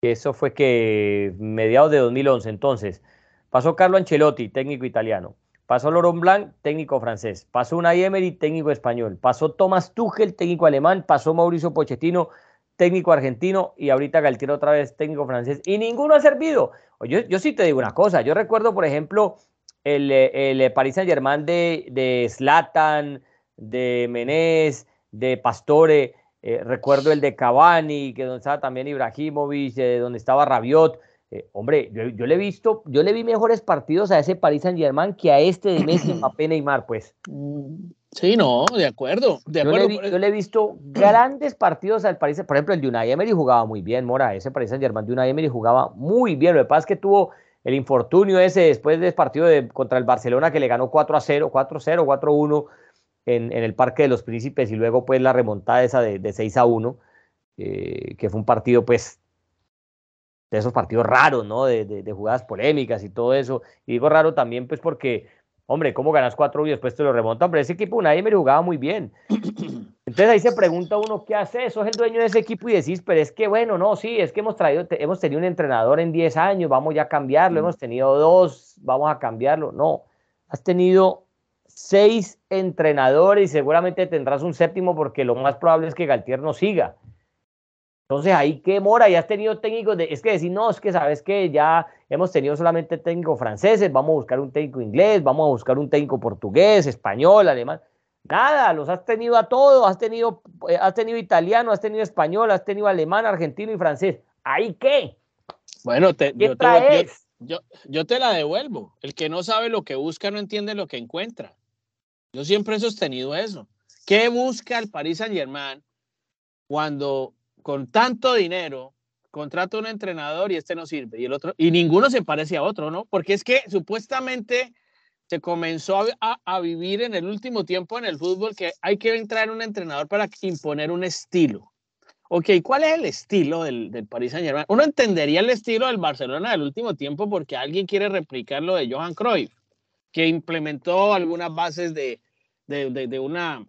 que eso fue que mediados de 2011. Entonces, pasó Carlo Ancelotti, técnico italiano. Pasó Laurent Blanc, técnico francés. Pasó Unai Emery, técnico español. Pasó Thomas Tuchel, técnico alemán. Pasó Mauricio Pochettino, técnico argentino. Y ahorita Galtier otra vez, técnico francés. Y ninguno ha servido. Yo, yo sí te digo una cosa. Yo recuerdo, por ejemplo, el, el Paris Saint Germain de, de Zlatan, de Menés, de Pastore, eh, recuerdo el de Cavani, que donde estaba también Ibrahimovic, eh, donde estaba Rabiot. Eh, hombre, yo, le he visto, yo le vi mejores partidos a ese Paris Saint Germain que a este de Messi, Mbappé, Neymar, pues. Sí, no, de acuerdo, de acuerdo. Yo, le, he visto grandes partidos al Paris, por ejemplo, el de Unai Emery jugaba muy bien, Mora, ese Paris Saint Germain de Unai Emery jugaba muy bien, lo que pasa es que tuvo el infortunio ese después del partido de, contra el Barcelona que le ganó 4 a 0, 4 0, 4 1 en, en, el Parque de los Príncipes y luego pues la remontada esa de, de 6 a 1, eh, que fue un partido pues de esos partidos raros, ¿no? De, de, de, jugadas polémicas y todo eso. Y digo raro también pues porque, hombre, ¿cómo ganas 4 y después te lo remontan? Pero ese equipo nadie me jugaba muy bien. Entonces ahí se pregunta uno, ¿qué hace? Eso es el dueño de ese equipo y decís, pero es que bueno, no, sí, es que hemos traído, hemos tenido un entrenador en 10 años, vamos ya a cambiarlo, hemos tenido dos, vamos a cambiarlo. No, has tenido seis entrenadores y seguramente tendrás un séptimo porque lo más probable es que Galtier no siga. Entonces ahí qué mora, ya has tenido técnicos de, es que decir, no, es que sabes que ya hemos tenido solamente técnicos franceses, vamos a buscar un técnico inglés, vamos a buscar un técnico portugués, español, alemán. Nada, los has tenido a todos, has tenido, eh, has tenido italiano, has tenido español, has tenido alemán, argentino y francés. ¿Ahí qué? Bueno, te, yo, te, yo, yo, te la devuelvo. El que no sabe lo que busca no entiende lo que encuentra. Yo siempre he sostenido eso. ¿Qué busca el Paris Saint Germain cuando con tanto dinero contrata un entrenador y este no sirve y el otro y ninguno se parece a otro, ¿no? Porque es que supuestamente se comenzó a, vivir en el último tiempo en el fútbol que hay que entrar un entrenador para imponer un estilo. Ok, ¿cuál es el estilo del, del Paris Saint Germain? Uno entendería el estilo del Barcelona del último tiempo porque alguien quiere replicar lo de Johan Cruyff, que implementó algunas bases de, de, de, de una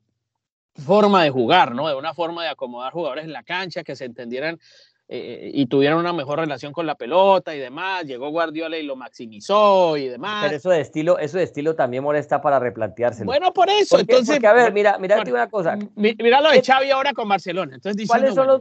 forma de jugar, ¿no? De una forma de acomodar jugadores en la cancha, que se entendieran eh, y tuvieron una mejor relación con la pelota y demás. Llegó Guardiola y lo maximizó y demás. Pero eso de estilo, eso de estilo también molesta para replantearse Bueno, por eso. entonces, a ver, mira, mira una cosa. Mira lo de Xavi ahora con Barcelona. Entonces, ¿cuáles son los,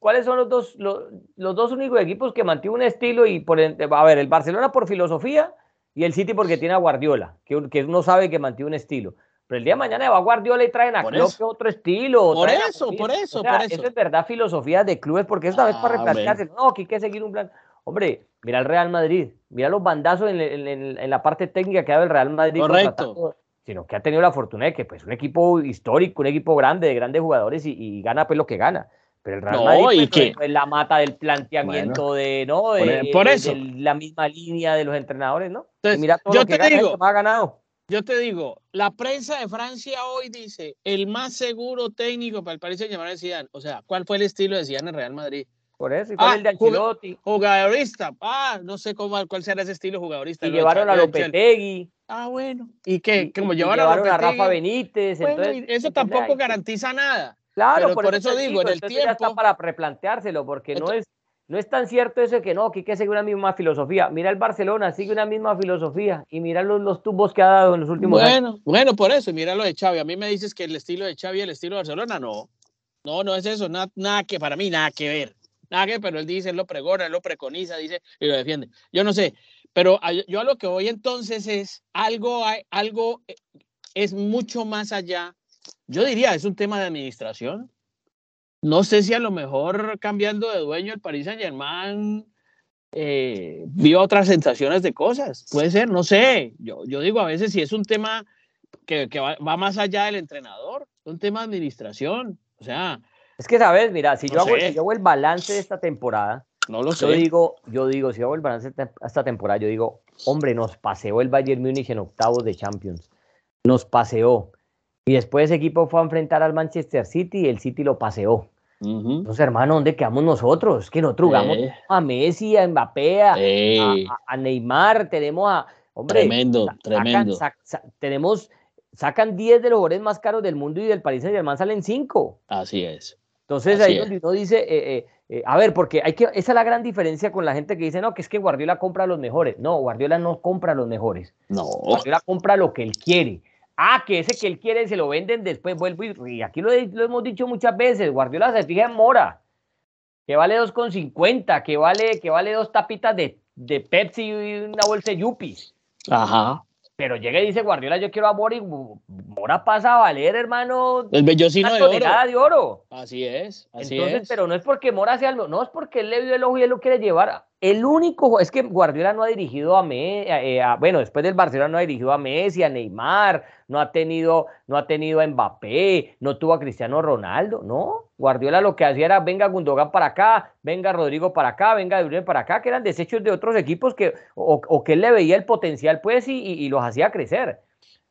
¿cuáles, son los, dos, los, dos únicos equipos que mantienen un estilo y por a ver, el Barcelona por filosofía y el City porque tiene a Guardiola, que, que uno sabe que mantiene un estilo. Pero el día de mañana va Guardiola y traen a Klopp otro estilo. Por eso, por eso, por eso. Eso es verdad, filosofía de clubes, porque esta vez para ah, replantearse, no, aquí hay que seguir un plan. Hombre, mira el Real Madrid, mira los bandazos en, en, en la parte técnica que ha dado el Real Madrid. Correcto. Sino que ha tenido la fortuna de que pues un equipo histórico, un equipo grande, de grandes jugadores y, gana pues lo que gana. Pero el Real Madrid pues, es la mata del planteamiento de, ¿no? por, eso. la misma línea de los entrenadores, ¿no? Entonces, mira todo yo lo que te digo, ha ganado yo te digo, la prensa de Francia hoy dice el más seguro técnico para el Paris Saint Germain es Zidane. O sea, ¿cuál fue el estilo de Zidane en Real Madrid? Por eso, y ah, el de Ancelotti. Jugadorista. Ah, no sé cómo, cuál será ese estilo jugadorista. Y llevaron a Lopetegui. Ah, bueno. ¿Y qué? Como llevaron, a, a, Rafa Benítez. entonces, eso tampoco garantiza nada. Claro, por, eso, digo, en el tiempo. Ya está para replanteárselo, porque no es no es tan cierto eso que no, que hay que seguir una misma filosofía. Mira el Barcelona, sigue una misma filosofía y mira los, los tubos que ha dado en los últimos bueno, años. Bueno, por eso, mira lo de Xavi. A mí me dices que el estilo de Xavi y el estilo de Barcelona, no. No, no es eso, nada, nada que para mí, nada que ver. Nada que, pero él dice, él lo pregona, él lo preconiza, dice y lo defiende. Yo no sé, pero yo a lo que voy entonces es algo, algo eh, es mucho más allá. Yo diría, es un tema de administración no sé si a lo mejor cambiando de dueño el Paris Saint Germain eh, vio otras sensaciones de cosas. Puede ser, no sé. Yo, yo digo a veces si es un tema que, va, más allá del entrenador, es un tema de administración. O sea. Es que, ¿sabes? Mira, si, yo, hago, si yo hago el balance de esta temporada, no lo sé. Yo digo, yo digo, si hago el balance de esta temporada, yo digo, hombre, nos paseó el Bayern Múnich en octavos de Champions. Nos paseó. Y después ese equipo fue a enfrentar al Manchester City y el City lo paseó. Entonces, hermano, ¿dónde quedamos nosotros? Que nosotros jugamos a Messi, a Mbappé, a, Neymar, tenemos a. Hombre, tremendo, tremendo. tenemos, sacan 10 de los jugadores más caros del mundo y del Paris Saint Germain salen 5. Así es. Entonces ahí donde uno dice, eh, eh, eh, a ver, porque hay que, esa es la gran diferencia con la gente que dice, no, que es que Guardiola compra a los mejores. No, Guardiola no compra a los mejores. No. Guardiola compra lo que él quiere. Ah, que ese que él quiere se lo venden después, vuelvo y, aquí lo, hemos dicho muchas veces, Guardiola se fija en Mora, que vale 2,50, que vale, que vale dos tapitas de, de Pepsi y una bolsa de Yuppies. Ajá. Pero llega y dice Guardiola, yo quiero a Mora y Mora pasa a valer, hermano. El bellocino de oro. de oro. Así es, así Entonces, pero no es porque Mora sea algo, no es porque él le dio el ojo y él lo quiere llevar. El único, es que Guardiola no ha dirigido a, Messi, eh, bueno, después del Barcelona no ha dirigido a Messi, a Neymar, no ha tenido, no ha tenido a Mbappé, no tuvo a Cristiano Ronaldo, no. Guardiola lo que hacía era venga Gundogan para acá, venga Rodrigo para acá, venga De para acá, que eran desechos de otros equipos que, o, que él le veía el potencial, pues, y, los hacía crecer.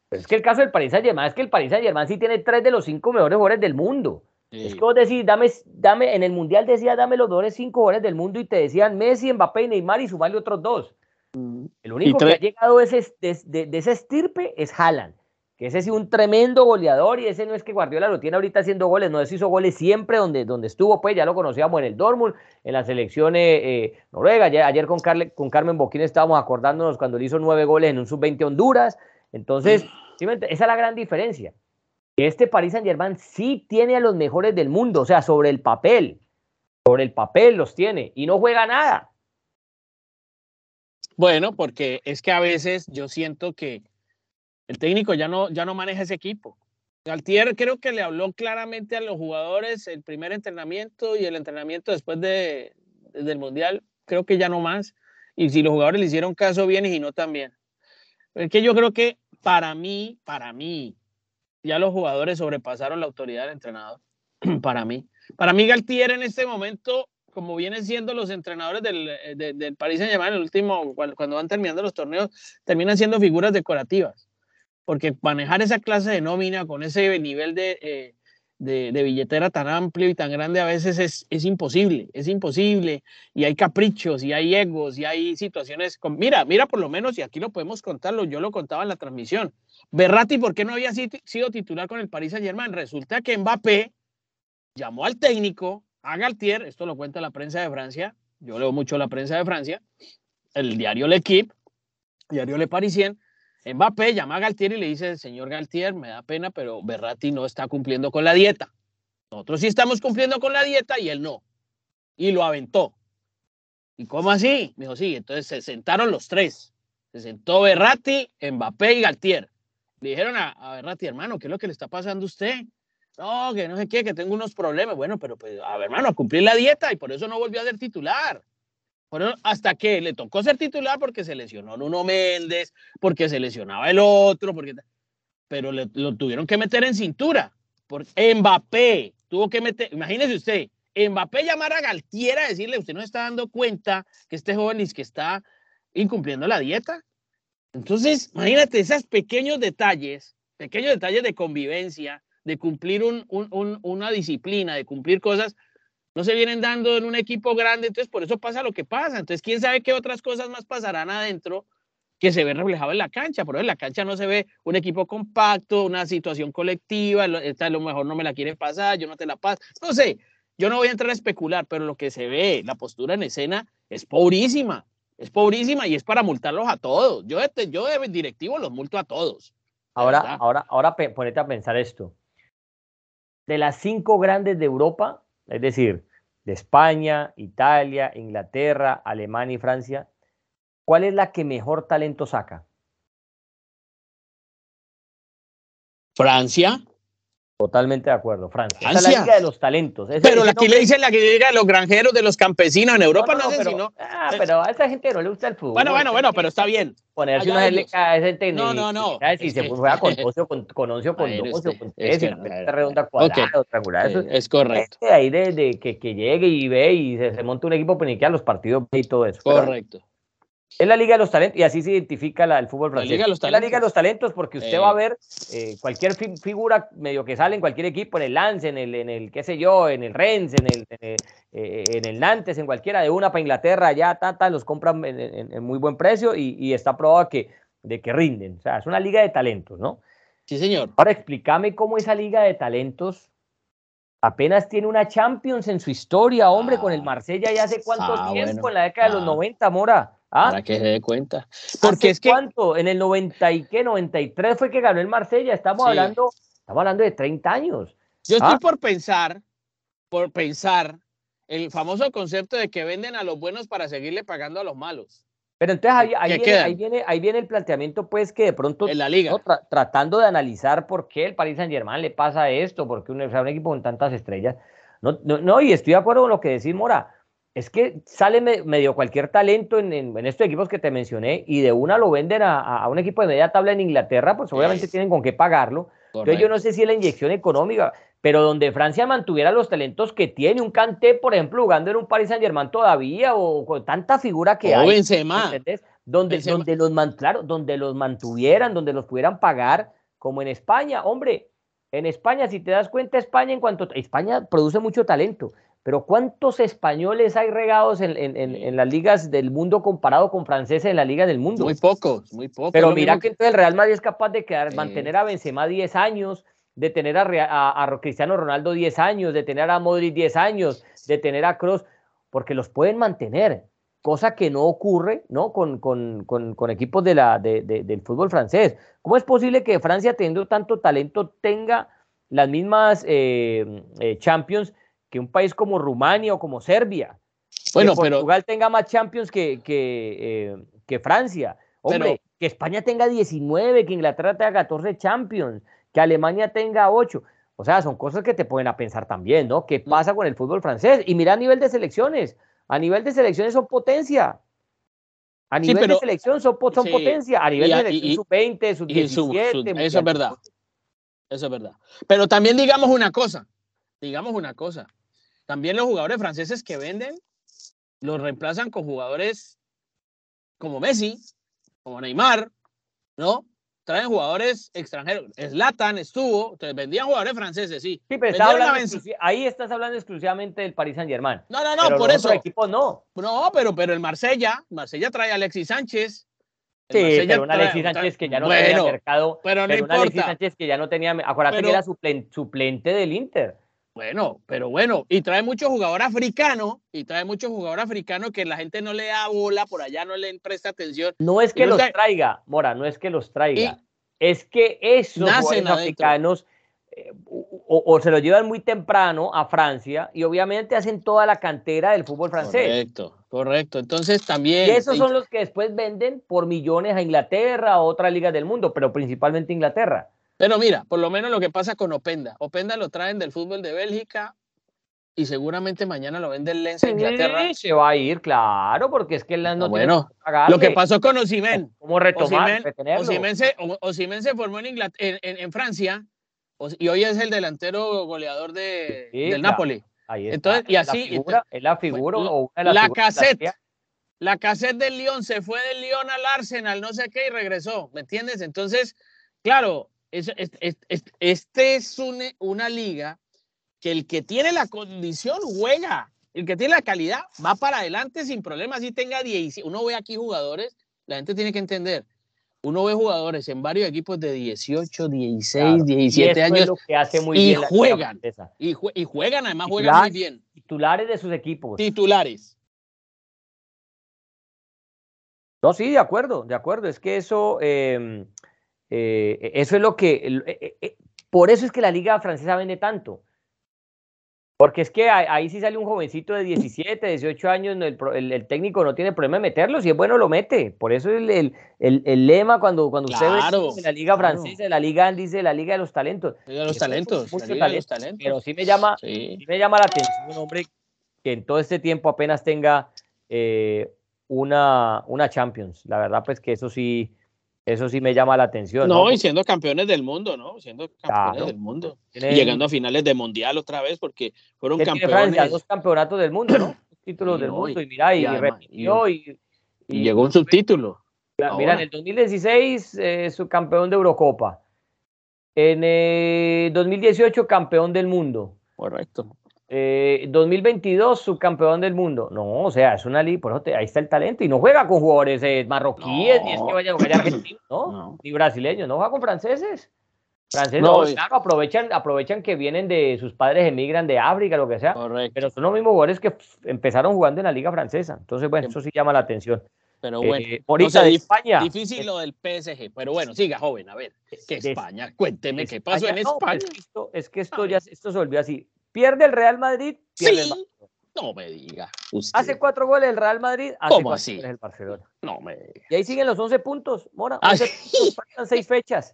Pero es que el caso del Paris Saint Germain es que el Paris Saint Germain sí tiene tres de los cinco mejores jugadores del mundo. Es que vos decís, dame, dame, en el Mundial decía, dame los mejores cinco jugadores del mundo y te decían Messi, Mbappé y Neymar y sumarle otros dos. Mm. El único que ha llegado de, de, de, ese estirpe es Haaland que ese es un tremendo goleador y ese no es que Guardiola lo tiene ahorita haciendo goles, no, ese hizo goles siempre donde, donde estuvo, pues ya lo conocíamos en el Dortmund, en la selección eh, eh, noruega, ayer, con, con Carmen Boquín estábamos acordándonos cuando le hizo nueve goles en un sub-20 Honduras, entonces, esa es la gran diferencia, este Paris Saint Germain sí tiene a los mejores del mundo, o sea, sobre el papel, sobre el papel los tiene y no juega nada. Bueno, porque es que a veces yo siento que el técnico ya no, ya no maneja ese equipo. Galtier creo que le habló claramente a los jugadores el primer entrenamiento y el entrenamiento después de, del Mundial, creo que ya no más. Y si los jugadores le hicieron caso bien y no también. Es que yo creo que para mí, para mí, ya los jugadores sobrepasaron la autoridad del entrenador. para mí. Para mí Galtier en este momento, como vienen siendo los entrenadores del, eh, del Paris Saint-Germain, el último, cuando van terminando los torneos, terminan siendo figuras decorativas porque manejar esa clase de nómina con ese nivel eh, de, de, billetera tan amplio y tan grande a veces es, es, imposible, es imposible, y hay caprichos, y hay egos, y hay situaciones, con, mira, mira por lo menos, y aquí lo podemos contarlo, yo lo contaba en la transmisión, Berratti, ¿por qué no había sido titular con el Paris Saint Germain? Resulta que Mbappé llamó al técnico, a Galtier, esto lo cuenta la prensa de Francia, yo leo mucho la prensa de Francia, el diario L'Equipe, diario Le Parisien, Mbappé llama a Galtier y le dice, señor Galtier, me da pena, pero Berratti no está cumpliendo con la dieta. Nosotros sí estamos cumpliendo con la dieta y él no. Y lo aventó. ¿Y cómo así? Me dijo, sí, entonces se sentaron los tres. Se sentó Berratti, Mbappé y Galtier. Le dijeron a, a hermano, ¿qué es lo que le está pasando a usted? No, que no sé qué, que tengo unos problemas. Bueno, pero pues, a ver, hermano, a cumplir la dieta y por eso no volvió a ser titular hasta que le tocó ser titular porque se lesionó Nuno Méndez, porque se lesionaba el otro, porque pero lo tuvieron que meter en cintura. Por Mbappé tuvo que meter, imagínese usted, Mbappé llamar a Galtier a decirle, usted no está dando cuenta que este joven es que está incumpliendo la dieta. Entonces, imagínate esos pequeños detalles, pequeños detalles de convivencia, de cumplir un, una disciplina, de cumplir cosas, no se vienen dando en un equipo grande, entonces por eso pasa lo que pasa. Entonces, quién sabe qué otras cosas más pasarán adentro que se ve reflejado en la cancha. Por eso en la cancha no se ve un equipo compacto, una situación colectiva, esta a lo mejor no me la quieren pasar, yo no te la paso. No sé, yo no voy a entrar a especular, pero lo que se ve, la postura en escena es pobrísima. Es pobrísima y es para multarlos a todos. Yo, yo de directivo los multo a todos. Ahora, ahora, ahora ponete a pensar esto. De las cinco grandes de Europa, es decir, de España, Italia, Inglaterra, Alemania y Francia, ¿cuál es la que mejor talento saca? Francia. Totalmente de acuerdo, Francia. Esa es la liga de los talentos. pero aquí le dicen la que diga de los granjeros, de los campesinos. En Europa no, no, pero, Ah, pero a esa gente no le gusta el fútbol. Bueno, bueno, bueno, pero está bien. Ponerse una a ese técnico. No, no, no. Si se juega con Ocio, con, con Ocio, con Ocio, con tres, y la redonda cuadrada, triangular. Eso, es correcto. Ahí de, de que, que, llegue y ve y se, se monta un equipo, pues ni que a los partidos y todo eso. Correcto. Es la Liga de los Talentos y así se identifica la, el fútbol francés. La Liga de los Talentos. Es la Liga de los Talentos porque usted va a ver eh, cualquier figura medio que sale en cualquier equipo, en el Lance, en el, en el qué sé yo, en el Rennes, en el, en el, eh, Nantes, en cualquiera de una para Inglaterra, ya ta, los compran en, muy buen precio y, y, está probado que, de que rinden. O sea, es una liga de talentos, ¿no? Sí, señor. Ahora explícame cómo esa liga de talentos apenas tiene una Champions en su historia, hombre, con el ah, Marsella ya hace cuánto ah, tiempo, en la década de los 90, ah. Mora. ¿Ah? Para que se dé cuenta. Porque es que cuánto? En el 90 y qué 93 fue que ganó el Marsella. Estamos hablando, estamos hablando de 30 años. Yo estoy ¿Ah? por pensar, por pensar el famoso concepto de que venden a los buenos para seguirle pagando a los malos. Pero entonces ahí, ahí, viene, ahí, viene, el planteamiento, pues, que de pronto, en la liga. tratando de analizar por qué el Paris Saint Germain le pasa esto, porque un, un equipo con tantas estrellas. No, no, no, y estoy de acuerdo con lo que decís, Mora es que sale medio cualquier talento en, estos equipos que te mencioné y de una lo venden a, un equipo de media tabla en Inglaterra, pues obviamente tienen con qué pagarlo. Entonces yo no sé si es la inyección económica, pero donde Francia mantuviera los talentos que tiene, un Canté, por ejemplo, jugando en un Paris Saint Germain todavía, o con tanta figura que hay. ¿entendés? Donde, donde, los donde los mantuvieran, donde los pudieran pagar, como en España, hombre. En España, si te das cuenta, España en cuanto España produce mucho talento, pero ¿cuántos españoles hay regados en, las ligas del mundo comparado con franceses en la liga del mundo? Muy pocos, muy pocos. Pero mira que entonces el Real Madrid es capaz de quedar, mantener a Benzema 10 años, de tener a, Cristiano Ronaldo 10 años, de tener a Modric 10 años, de tener a Kroos, porque los pueden mantener, cosa que no ocurre ¿no? Con, con, equipos de la, del fútbol francés. ¿Cómo es posible que Francia, teniendo tanto talento, tenga las mismas eh, eh, Champions? Que un país como Rumania o como Serbia. Bueno, que Portugal tenga más Champions que, que, eh, Francia. Hombre, que España tenga 19, que Inglaterra tenga 14 Champions, que Alemania tenga 8. O sea, son cosas que te pueden a pensar también, ¿no? ¿Qué mm. pasa con el fútbol francés? Y mira a nivel de selecciones. A nivel de selecciones son potencia. A nivel de selección son, son potencia. A nivel de selección sub-20, sub-17. Eso es verdad. Eso es verdad. Pero también digamos una cosa. Digamos una cosa. También los jugadores franceses que venden los reemplazan con jugadores como Messi, como Neymar, ¿no? Traen jugadores extranjeros. Slatan estuvo, entonces vendían jugadores franceses, sí. Sí, pero ahí estás hablando exclusivamente del Paris Saint Germain. No, no, no, por eso. equipo no. No, pero, pero el Marsella, Marsella trae a Alexis Sánchez. sí, pero un Alexis Sánchez que ya no tenía mercado. Pero, no un Alexis Sánchez que ya no tenía. Acuérdate que era suplente del Inter. Bueno, pero bueno, y trae mucho jugador africano, y trae mucho jugador africano que la gente no le da bola, por allá no le presta atención. No es que los traiga, Mora, no es que los traiga, es que esos africanos eh, o, se los llevan muy temprano a Francia y obviamente hacen toda la cantera del fútbol francés. Correcto, correcto. Entonces también. Y esos son los que después venden por millones a Inglaterra, a otras ligas del mundo, pero principalmente Inglaterra. Pero mira, por lo menos lo que pasa con Openda. Openda lo traen del fútbol de Bélgica y seguramente mañana lo vende el Lens en Inglaterra. se va a ir, claro, porque es que el Lens no bueno, Lo que pasó con Osimen. ¿Cómo retomar? Osimen, se, formó en, en, Francia y hoy es el delantero goleador de, del Napoli. Ahí está. Entonces, y así. ¿Es la figura, o la, caseta la cassette del Lyon se fue del Lyon al Arsenal, no sé qué, y regresó, ¿me entiendes? Entonces, claro, es, este es una liga que el que tiene la condición juega, el que tiene la calidad va para adelante sin problemas, si tenga 10, uno ve aquí jugadores, la gente tiene que entender, uno ve jugadores en varios equipos de 18, 16, 17 años que hace muy y bien juegan, y, juegan, además juegan muy bien. Titulares de sus equipos. Titulares. No, sí, de acuerdo, de acuerdo. Es que eso, em, eh, eso es lo que, eh, eh, por eso es que la liga francesa vende tanto. Porque es que ahí, sí sale un jovencito de 17, 18 años, el, técnico no tiene problema de meterlo, si es bueno lo mete. Por eso el, el, lema cuando, cuando usted ve la liga francesa, la liga dice la liga de los talentos. De los talentos, Pero sí me llama, me llama la atención un hombre que en todo este tiempo apenas tenga eh, una, una Champions. La verdad pues que eso sí, eso sí me llama la atención. No, y siendo campeones del mundo, ¿no? Siendo campeones del mundo. Y llegando a finales de mundial otra vez, porque fueron campeones. Francia, dos campeonatos del mundo, ¿no? Títulos del mundo. Y, mira, y, y, y, llegó un subtítulo. Mira, en el 2016 eh, subcampeón de Eurocopa. En el 2018 campeón del mundo. Correcto. 2022 eh, subcampeón del mundo. No, o sea, es una liga, por eso ahí está el talento. Y no juega con jugadores eh, marroquíes, ni es que vaya a jugar argentinos, ¿no? Ni brasileños, no juega con franceses. Franceses, no, claro, aprovechan, aprovechan que vienen de sus padres, emigran de África, lo que sea. Correcto. Pero son los mismos jugadores que empezaron jugando en la liga francesa. Entonces, bueno, eso sí llama la atención. Pero bueno, eh, ahorita de España. Difícil lo del PSG, pero bueno, siga joven, a ver, ¿qué España? Cuénteme qué pasó en España. es que esto, ya esto se volvió así. Pierde el Real Madrid, pierde el Barcelona. No me diga. Hace cuatro goles el Real Madrid, hace ¿Cómo cuatro así? goles el Barcelona. No me diga. Y ahí siguen los 11 puntos, Mora. 11 puntos, faltan seis fechas.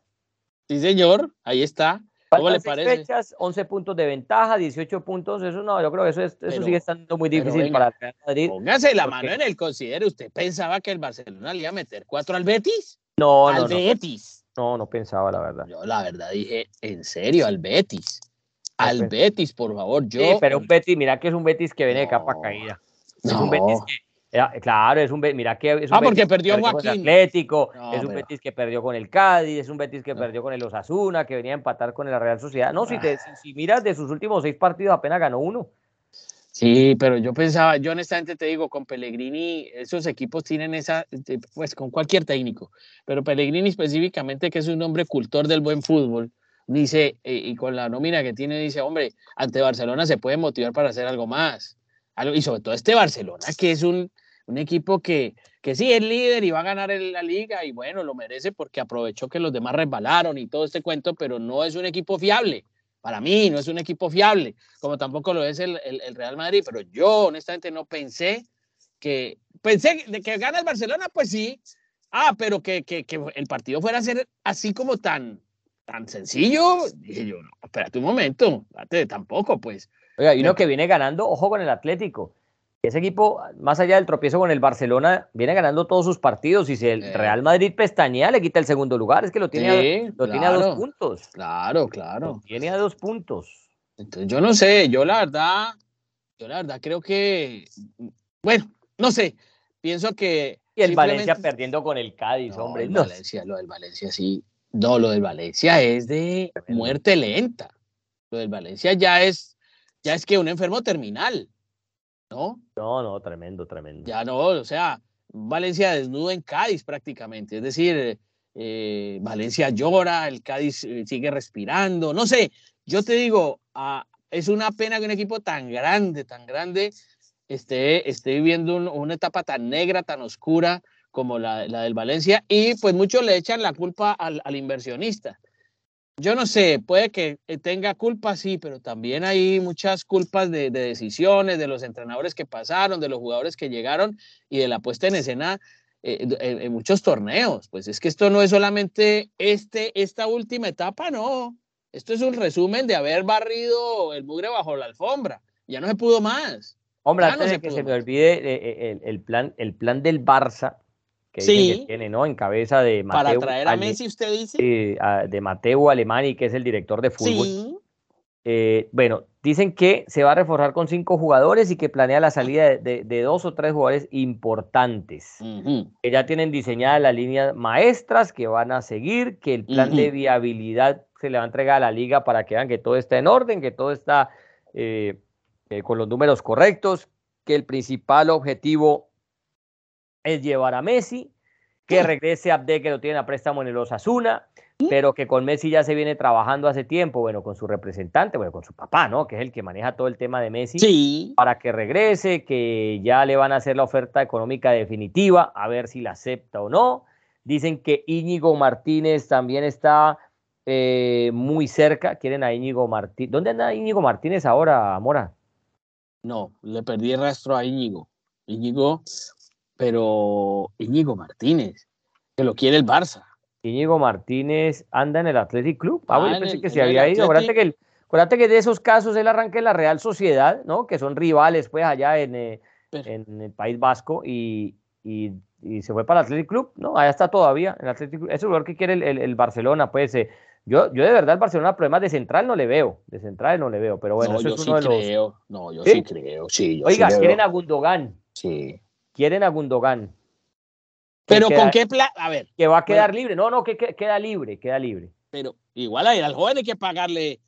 Sí, señor, ahí está. ¿Cómo faltan le seis parece? fechas, 11 puntos de ventaja, 18 puntos. Eso no, yo creo que eso, es, eso sigue estando muy difícil para el Real Madrid. Póngase la mano en el considero. ¿Usted pensaba que el Barcelona le iba a meter cuatro al Betis? No, al no. Betis. No, no pensaba, la verdad. Yo la verdad dije, ¿en serio, al Betis? Al Betis, por favor. Yo, sí, pero un Betis, mira que es un Betis que viene de capa caída. Es un Betis que, claro, es un mira que es un ah, porque perdió que Joaquín. Atlético, es un Betis que perdió con el Cádiz, es un Betis que perdió con el Osasuna, que venía a empatar con la Real Sociedad. No, si, te, ah. si, miras de sus últimos seis partidos apenas ganó uno. Sí, pero yo pensaba, yo honestamente te digo, con Pellegrini, esos equipos tienen esa, pues con cualquier técnico, pero Pellegrini específicamente, que es un hombre cultor del buen fútbol, dice, eh, y con la nómina que tiene, dice, hombre, ante Barcelona se puede motivar para hacer algo más. Y sobre todo este Barcelona, que es un, un equipo que, que sí es líder y va a ganar la liga, y bueno, lo merece porque aprovechó que los demás resbalaron y todo este cuento, pero no es un equipo fiable. Para mí no es un equipo fiable, como tampoco lo es el, el, Real Madrid, pero yo honestamente no pensé que, pensé de que gana el Barcelona, pues sí, ah, pero que, que, que el partido fuera a ser así como tan, tan sencillo. Dije yo, no, espérate un momento, tampoco, pues. Oiga, y uno que viene ganando, ojo con el Atlético. Ese equipo, más allá del tropiezo con el Barcelona, viene ganando todos sus partidos. Y si el Real Madrid pestañea, le quita el segundo lugar. Es que lo tiene, a, lo tiene a dos puntos. Claro, claro. tiene a dos puntos. Entonces, yo no sé, yo la verdad, yo la verdad creo que, bueno, no sé, pienso que. Y el Valencia perdiendo con el Cádiz, hombre. El Valencia, lo del Valencia sí, no, lo del Valencia es de muerte lenta. Lo del Valencia ya es, ya es que un enfermo terminal, ¿no? No, no, tremendo, tremendo. Ya no, o sea, Valencia desnudo en Cádiz prácticamente. Es decir, eh, Valencia llora, el Cádiz eh, sigue respirando. No sé, yo te digo, ah, es una pena que un equipo tan grande, tan grande, esté, esté viviendo una etapa tan negra, tan oscura como la, del Valencia, y pues muchos le echan la culpa al, inversionista. Yo no sé, puede que tenga culpa, sí, pero también hay muchas culpas de, decisiones, de los entrenadores que pasaron, de los jugadores que llegaron y de la puesta en escena eh, en, muchos torneos. Pues es que esto no es solamente este, esta última etapa, no. Esto es un resumen de haber barrido el mugre bajo la alfombra. Ya no se pudo más. Hombre, antes de que se me olvide eh, eh, el, plan, el plan del Barça, que, sí. tiene, ¿no? En cabeza de Mateo. Para traer a Messi, usted dice. de Mateo Alemani, que es el director de fútbol. Sí. Eh, bueno, Dicen que se va a reforzar con cinco jugadores y que planea la salida de, dos o tres jugadores importantes. Que ya tienen diseñadas las líneas maestras que van a seguir, que el plan de viabilidad se le va a entregar a la liga para que vean que todo está en orden, que todo está eh, eh, con los números correctos, que el principal objetivo es llevar a Messi, que regrese Abde, que lo tiene a préstamo en el Osasuna, pero que con Messi ya se viene trabajando hace tiempo, bueno, con su representante, bueno, con su papá, ¿no? Que es el que maneja todo el tema de Messi, sí. para que regrese, que ya le van a hacer la oferta económica definitiva, a ver si la acepta o no. Dicen que Íñigo Martínez también está eh, muy cerca, quieren a Íñigo Martínez. ¿Dónde anda Íñigo Martínez ahora, Mora? No, le perdí el rastro a Íñigo. Íñigo, pero Íñigo Martínez, que lo quiere el Barça. Íñigo Martínez anda en el Athletic Club. Ah, yo pensé que se había ido. Acuérdate que, acuérdate que de esos casos él arranca en la Real Sociedad, ¿no? Que son rivales, pues, allá en, eh, en el País Vasco y, y, se fue para el Athletic Club, ¿no? Allá está todavía, en el Athletic Club. Es el lugar que quiere el, el, Barcelona, pues. Eh. Yo, yo de verdad el Barcelona problemas de central no le veo, de central no le veo, pero bueno, eso es uno de los... No, yo ¿Sí? creo, sí. Oiga, quieren a Gundogan. Sí. Quieren a Gundogan. Pero con qué plata, a ver. Que va a quedar libre. No, no, que, queda libre, queda libre. Pero igual al joven hay que pagarle,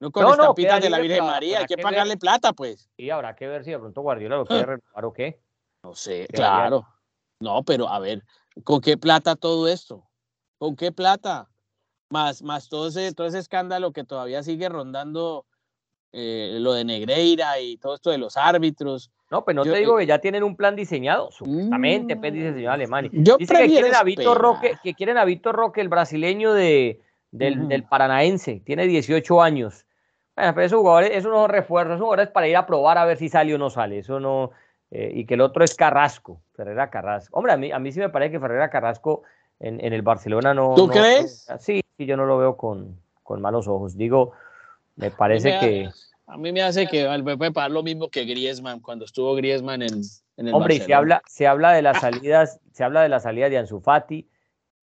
no con no, estampitas de la Virgen María, hay que, pagarle plata, pues. Y habrá que ver si de pronto Guardiola lo quiere renovar o qué. No sé, claro. No, pero a ver, ¿con qué plata todo esto? ¿Con qué plata? Más, más todo ese, todo ese escándalo que todavía sigue rondando eh, lo de Negreira y todo esto de los árbitros. No, pues no te digo que ya tienen un plan diseñado, supuestamente, pues dice el señor Alemania. Yo Dice que quieren, a Víctor Roque, que quieren a Víctor Roque, el brasileño de, del, Paranaense, tiene 18 años. Bueno, pero esos jugadores, esos no son refuerzos, esos jugadores para ir a probar a ver si sale o no sale. Eso no. Eh, y que el otro es Carrasco, Ferrera Carrasco. Hombre, a mí, a mí sí me parece que Ferrera Carrasco en, en el Barcelona no. ¿Tú crees? sí, sí, yo no lo veo con, con malos ojos. Digo, me parece que. A mí me hace que me puede pagar lo mismo que Griezmann cuando estuvo Griezmann en, en el Hombre, y se habla, se habla de las salidas, se habla de la salida de Ansu Fati.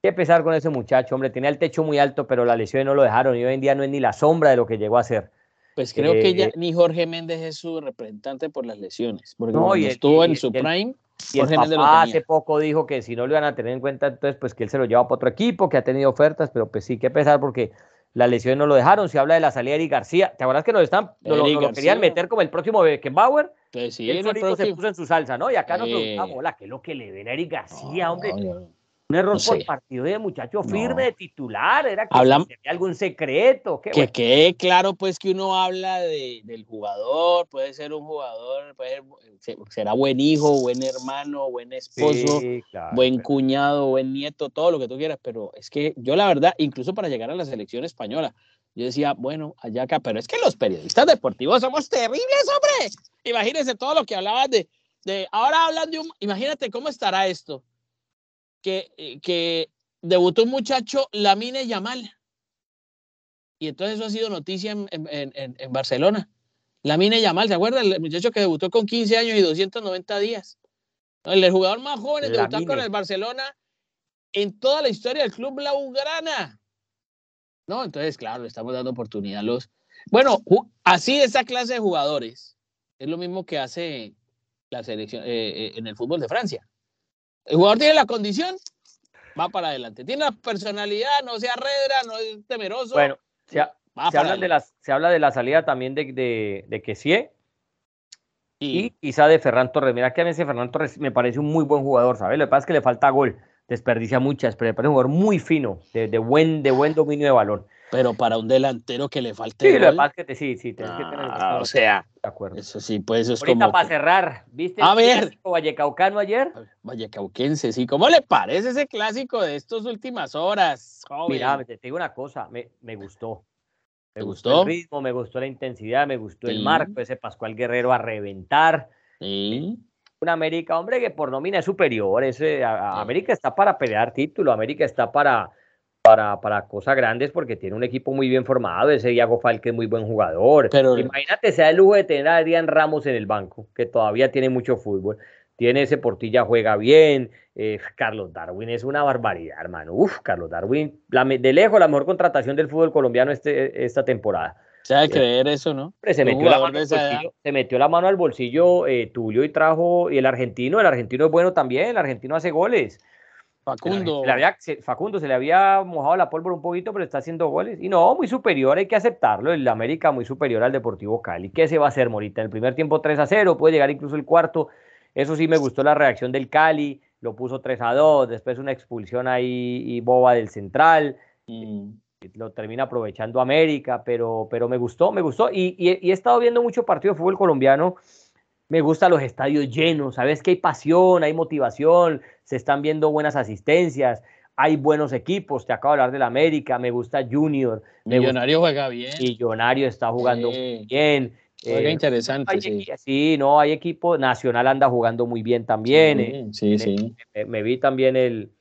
Qué pesar con ese muchacho, hombre, tenía el techo muy alto, pero las lesiones no lo dejaron y hoy en día no es ni la sombra de lo que llegó a ser. Pues creo que ya eh, ni Jorge Méndez es su representante por las lesiones, porque no, estuvo en su prime. Y el papá hace poco dijo que si no lo iban a tener en cuenta, entonces pues que él se lo lleva para otro equipo, que ha tenido ofertas, pero pues sí, qué pesar porque las lesiones no lo dejaron. Se habla de la salida de Eric García. ¿Te acuerdas que nos están, lo, querían meter como el próximo Beckenbauer? Pues sí, el solito se puso en su salsa, ¿no? Y acá nos preguntamos, hola, ¿qué es lo que le ven a Eric García, hombre? Un error por partido de muchacho firme, de titular, era que había algún secreto. que quede claro, pues, que uno habla de, del jugador, puede ser un jugador, puede, será buen hijo, buen hermano, buen esposo, buen cuñado, buen nieto, todo lo que tú quieras, pero es que yo la verdad, incluso para llegar a la selección española, yo decía, bueno, allá acá, pero es que los periodistas deportivos somos terribles, hombre. Imagínense todo lo que hablabas de, de ahora hablan de un, imagínate cómo estará esto que, eh, que debutó un muchacho, Lamine Yamal. Y entonces eso ha sido noticia en, en, en, Barcelona. Lamine Yamal, ¿se acuerda? El muchacho que debutó con 15 años y 290 días. El jugador más joven en debutar con el Barcelona en toda la historia del club Blaugrana. ¿No? Entonces, claro, le estamos dando oportunidad a los. Bueno, así esa clase de jugadores es lo mismo que hace la selección eh, eh, en el fútbol de Francia. El jugador tiene la condición, va para adelante. Tiene la personalidad, no se arredra, no es temeroso. Bueno, se, habla, de la, se habla de la salida también de, de, de Kessie y, quizá de Ferran Torres. Mira que a mí ese Ferran Torres me parece un muy buen jugador, ¿sabes? Lo que pasa es que le falta gol, desperdicia muchas, pero me parece un jugador muy fino, de, de buen, de buen dominio de balón. Pero para un delantero que le falte. Sí, lo que que sí, sí, tienes que tener. Ah, o sea, de acuerdo. Eso sí, pues eso es Ahorita para cerrar, ¿viste? A ver. Vallecaucano ayer? Vallecauquense, sí. ¿Cómo le parece ese clásico de estas últimas horas? Mira, te digo una cosa, me, me gustó. Me gustó? el ritmo, me gustó la intensidad, me gustó el marco, ese Pascual Guerrero a reventar. Sí. Una América, hombre, que por nómina es superior. Ese, América está para pelear título, América está para para, para cosas grandes porque tiene un equipo muy bien formado. Ese Iago Falque es muy buen jugador. Pero, Imagínate, sea el lujo de tener a Adrián Ramos en el banco, que todavía tiene mucho fútbol. Tiene ese Portilla, juega bien. Eh, Carlos Darwin es una barbaridad, hermano. Uf, Carlos Darwin, de lejos la mejor contratación del fútbol colombiano este, esta temporada. sea, de creer eso, ¿no? Se metió, la mano se metió, la mano al bolsillo eh, Tulio y trajo, y el argentino, el argentino es bueno también, el argentino hace goles. Facundo. Facundo se le había mojado la pólvora un poquito, pero está haciendo goles. Y no, muy superior, hay que aceptarlo. El América muy superior al Deportivo Cali. ¿Qué se va a hacer, Morita? En el primer tiempo 3 a 0, puede llegar incluso el cuarto. Eso sí me gustó la reacción del Cali, lo puso 3 a 2, después una expulsión ahí y boba del central. Mm. Lo termina aprovechando América, pero, pero me gustó, me gustó. Y, y he estado viendo mucho partido de fútbol colombiano me gustan los estadios llenos, sabes que hay pasión, hay motivación, se están viendo buenas asistencias, hay buenos equipos, te acabo de hablar del América, me gusta Junior. Millonario juega bien. Millonario está jugando muy bien. Juega eh, interesante, sí. sí. no, hay equipo, Nacional anda jugando muy bien también. Sí, eh, sí. Me, vi también el,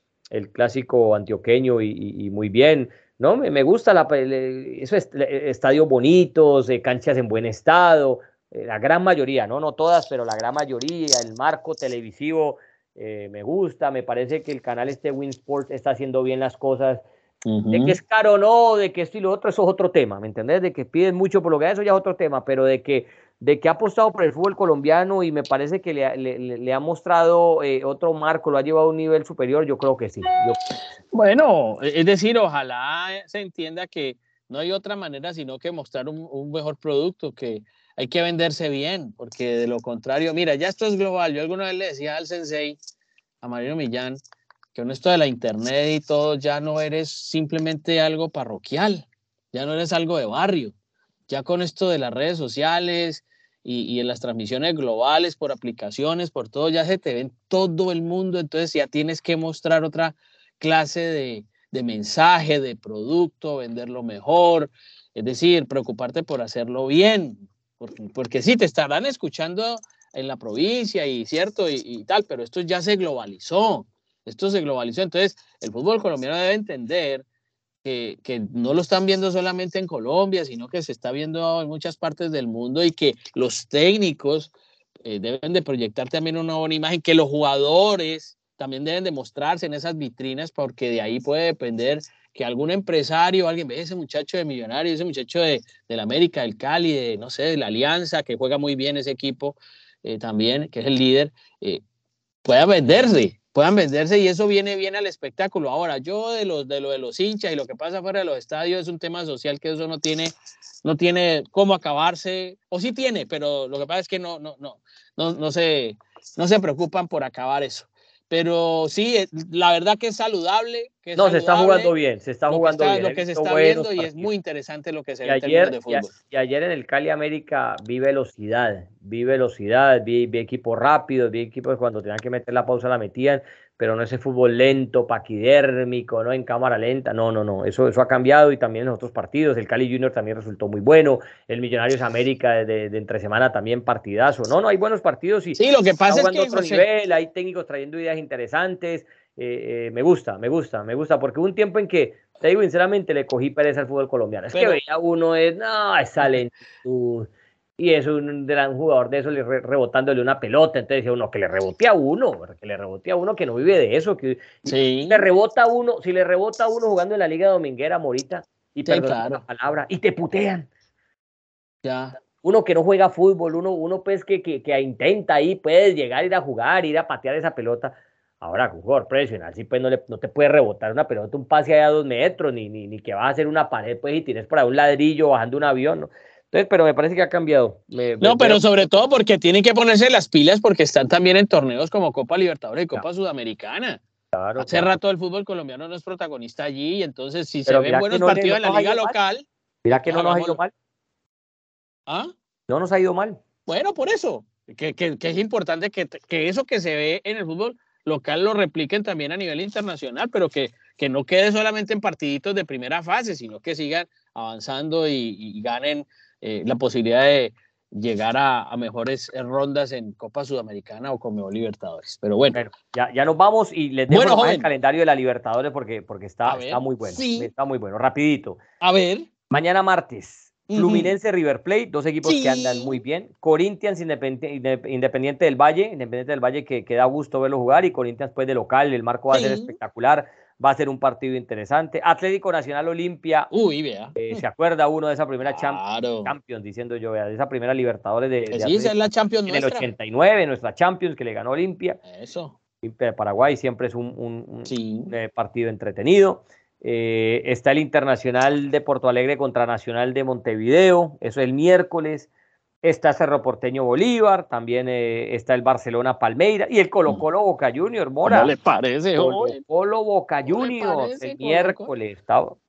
clásico antioqueño y, muy bien. ¿no? Me, gusta la, eso estadios bonitos, eh, canchas en buen estado, eh, la gran mayoría, ¿no? No todas, pero la gran mayoría, el marco televisivo eh, me gusta, me parece que el canal este Winsport está haciendo bien las cosas. De que es caro o no, de que esto y lo otro, eso es otro tema, ¿me entendés? De que piden mucho por lo que eso ya es otro tema, pero de que, de que ha apostado por el fútbol colombiano y me parece que le, le, ha mostrado eh, otro marco, lo ha llevado a un nivel superior, yo creo que sí. Bueno, es decir, ojalá se entienda que no hay otra manera sino que mostrar un, un mejor producto, que hay que venderse bien, porque de lo contrario, mira, ya esto es global. Yo alguna vez le decía al sensei, a Marino Millán, que con esto de la internet y todo, ya no eres simplemente algo parroquial, ya no eres algo de barrio. Ya con esto de las redes sociales y, en las transmisiones globales por aplicaciones, por todo, ya se te ven todo el mundo, entonces ya tienes que mostrar otra clase de mensaje, de producto, venderlo mejor, es decir, preocuparte por hacerlo bien, porque, sí, te estarán escuchando en la provincia y cierto y, tal, pero esto ya se globalizó, esto se globalizó. Entonces, el fútbol colombiano debe entender que, que, no lo están viendo solamente en Colombia, sino que se está viendo en muchas partes del mundo y que los técnicos eh, deben de proyectar también una buena imagen, que los jugadores también deben de mostrarse en esas vitrinas porque de ahí puede depender que algún empresario, alguien ve ese muchacho de Millonario, ese muchacho de, la América, del Cali, de, no sé, de la Alianza, que juega muy bien ese equipo eh, también, que es el líder, eh, pueda venderse, puedan venderse y eso viene bien al espectáculo. Ahora, yo de, los, de lo de los hinchas y lo que pasa fuera de los estadios es un tema social que eso no tiene, no tiene cómo acabarse, o sí tiene, pero lo que pasa es que no, no, no, no, no, se, no se preocupan por acabar eso. Pero sí, la verdad que es saludable. Que no, se está jugando bien, se está jugando bien. Lo que se está viendo y es muy interesante lo que se ve ayer, de fútbol. Y, ayer en el Cali América vi velocidad, vi velocidad, vi, vi equipos rápidos, vi equipos cuando tenían que meter la pausa la metían pero no ese fútbol lento, paquidérmico, ¿no? En cámara lenta, no, no, no, eso, eso ha cambiado y también en otros partidos, el Cali Junior también resultó muy bueno, el Millonarios América de, de, entre semana también partidazo, no, no, hay buenos partidos y sí, lo que pasa es que otro nivel, hay técnicos trayendo ideas interesantes, eh, eh, me gusta, me gusta, me gusta, porque hubo un tiempo en que, te digo sinceramente, le cogí pereza al fútbol colombiano, es que veía uno, es, no, esa lentitud, y es un gran jugador de eso rebotándole una pelota, entonces decía uno que le rebote a uno, que le rebote a uno que no vive de eso, que si le rebota a uno, si le rebota a uno jugando en la Liga Dominguera Morita y sí, la palabra y te putean. Ya. Uno que no juega fútbol, uno, uno pues que, que, que intenta ahí, puedes llegar, ir a jugar, ir a patear esa pelota. Ahora, un jugador profesional, sí, pues no, le, no te puede rebotar una pelota, un pase allá a dos metros, ni, ni, ni que vas a hacer una pared, pues, y tienes por ahí un ladrillo bajando un avión, ¿no? Entonces, pero me parece que ha cambiado. no, pero sobre todo porque tienen que ponerse las pilas porque están también en torneos como Copa Libertadores y Copa Sudamericana. Claro, Hace rato el fútbol colombiano no es protagonista allí, y entonces si se ven buenos partidos en la liga local. Mira que no nos ha ido mal. ¿Ah? No nos ha ido mal. Bueno, por eso, que, que, que es importante que, que, eso que se ve en el fútbol local lo repliquen también a nivel internacional, pero que, que no quede solamente en partiditos de primera fase, sino que sigan avanzando y, y ganen eh, la posibilidad de llegar a, mejores rondas en Copa Sudamericana o Conmebol Libertadores. Pero bueno. ya, ya nos vamos y les dejo el calendario de la Libertadores porque, porque está, está muy bueno. Está muy bueno. Rapidito. A ver. Mañana martes. Fluminense River Plate, dos equipos que andan muy bien. Corinthians Independiente, del Valle, Independiente del Valle que, que, da gusto verlo jugar y Corinthians pues de local, el marco va a ser espectacular. Va a ser un partido interesante. Atlético Nacional Olimpia. Uy, vea. Eh, ¿Se acuerda uno de esa primera Champions, diciendo yo, de esa primera Libertadores de, sí, esa es la Champions en el 89, nuestra Champions que le ganó Olimpia. Eso. Olimpia de Paraguay siempre es un, eh, partido entretenido. Eh, está el Internacional de Porto Alegre contra Nacional de Montevideo, eso es el miércoles. Está Cerro Porteño Bolívar, también eh, está el Barcelona Palmeira y el Colo mm. Colo Boca Junior, Mora. ¿Cómo le parece? Colo Colo Boca Juniors, el miércoles.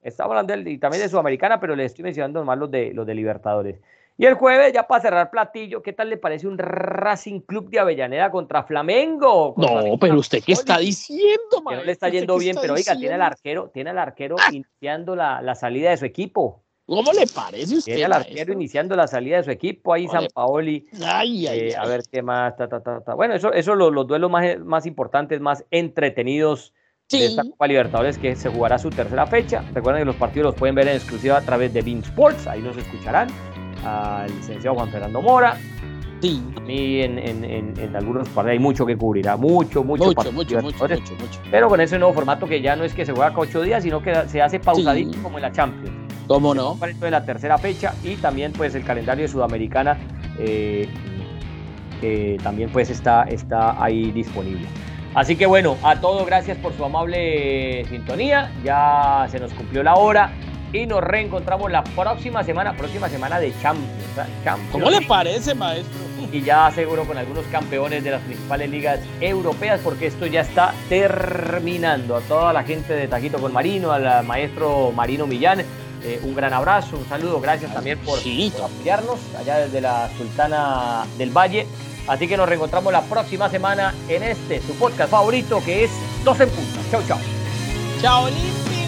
Está, hablando y también de Sudamericana, pero le estoy mencionando más los de, los de Libertadores. Y el jueves, ya para cerrar platillo, ¿qué tal le parece un Racing Club de Avellaneda contra Flamengo? no, pero usted qué está diciendo, man. no le está yendo bien, pero oiga, tiene el arquero, tiene el arquero ah. iniciando la, la salida de su equipo. ¿Cómo le parece usted? Tiene el arquero iniciando la salida de su equipo, ahí San Paoli. Ay, ay, eh, A ver qué más. Ta, ta, ta, bueno, eso, eso los, los duelos más, más importantes, más entretenidos de esta Copa Libertadores que se jugará su tercera fecha. Recuerden que los partidos los pueden ver en exclusiva a través de Bean Sports, ahí nos escucharán. Al licenciado Juan Fernando Mora. Sí. A mí en, en, en, algunos partidos hay mucho que cubrirá, mucho, mucho, mucho, mucho, mucho, mucho, Pero con ese nuevo formato que ya no es que se juega cada ocho días, sino que se hace pausadito como en la Champions. ¿Cómo no? de la tercera fecha y también pues el calendario de Sudamericana eh, que también pues está, está ahí disponible. Así que bueno, a todos gracias por su amable sintonía. Ya se nos cumplió la hora y nos reencontramos la próxima semana, próxima semana de Champions. Champions ¿Cómo le parece, maestro? Y ya seguro con algunos campeones de las principales ligas europeas, porque esto ya está terminando. A toda la gente de Taquito con Marino, al maestro Marino Millán, eh, un gran abrazo, un saludo, gracias también por, apoyarnos allá desde la Sultana del Valle. Así que nos reencontramos la próxima semana en este, su podcast favorito, que es Dos en Punta. Chau, chau. Chao, Olimpia.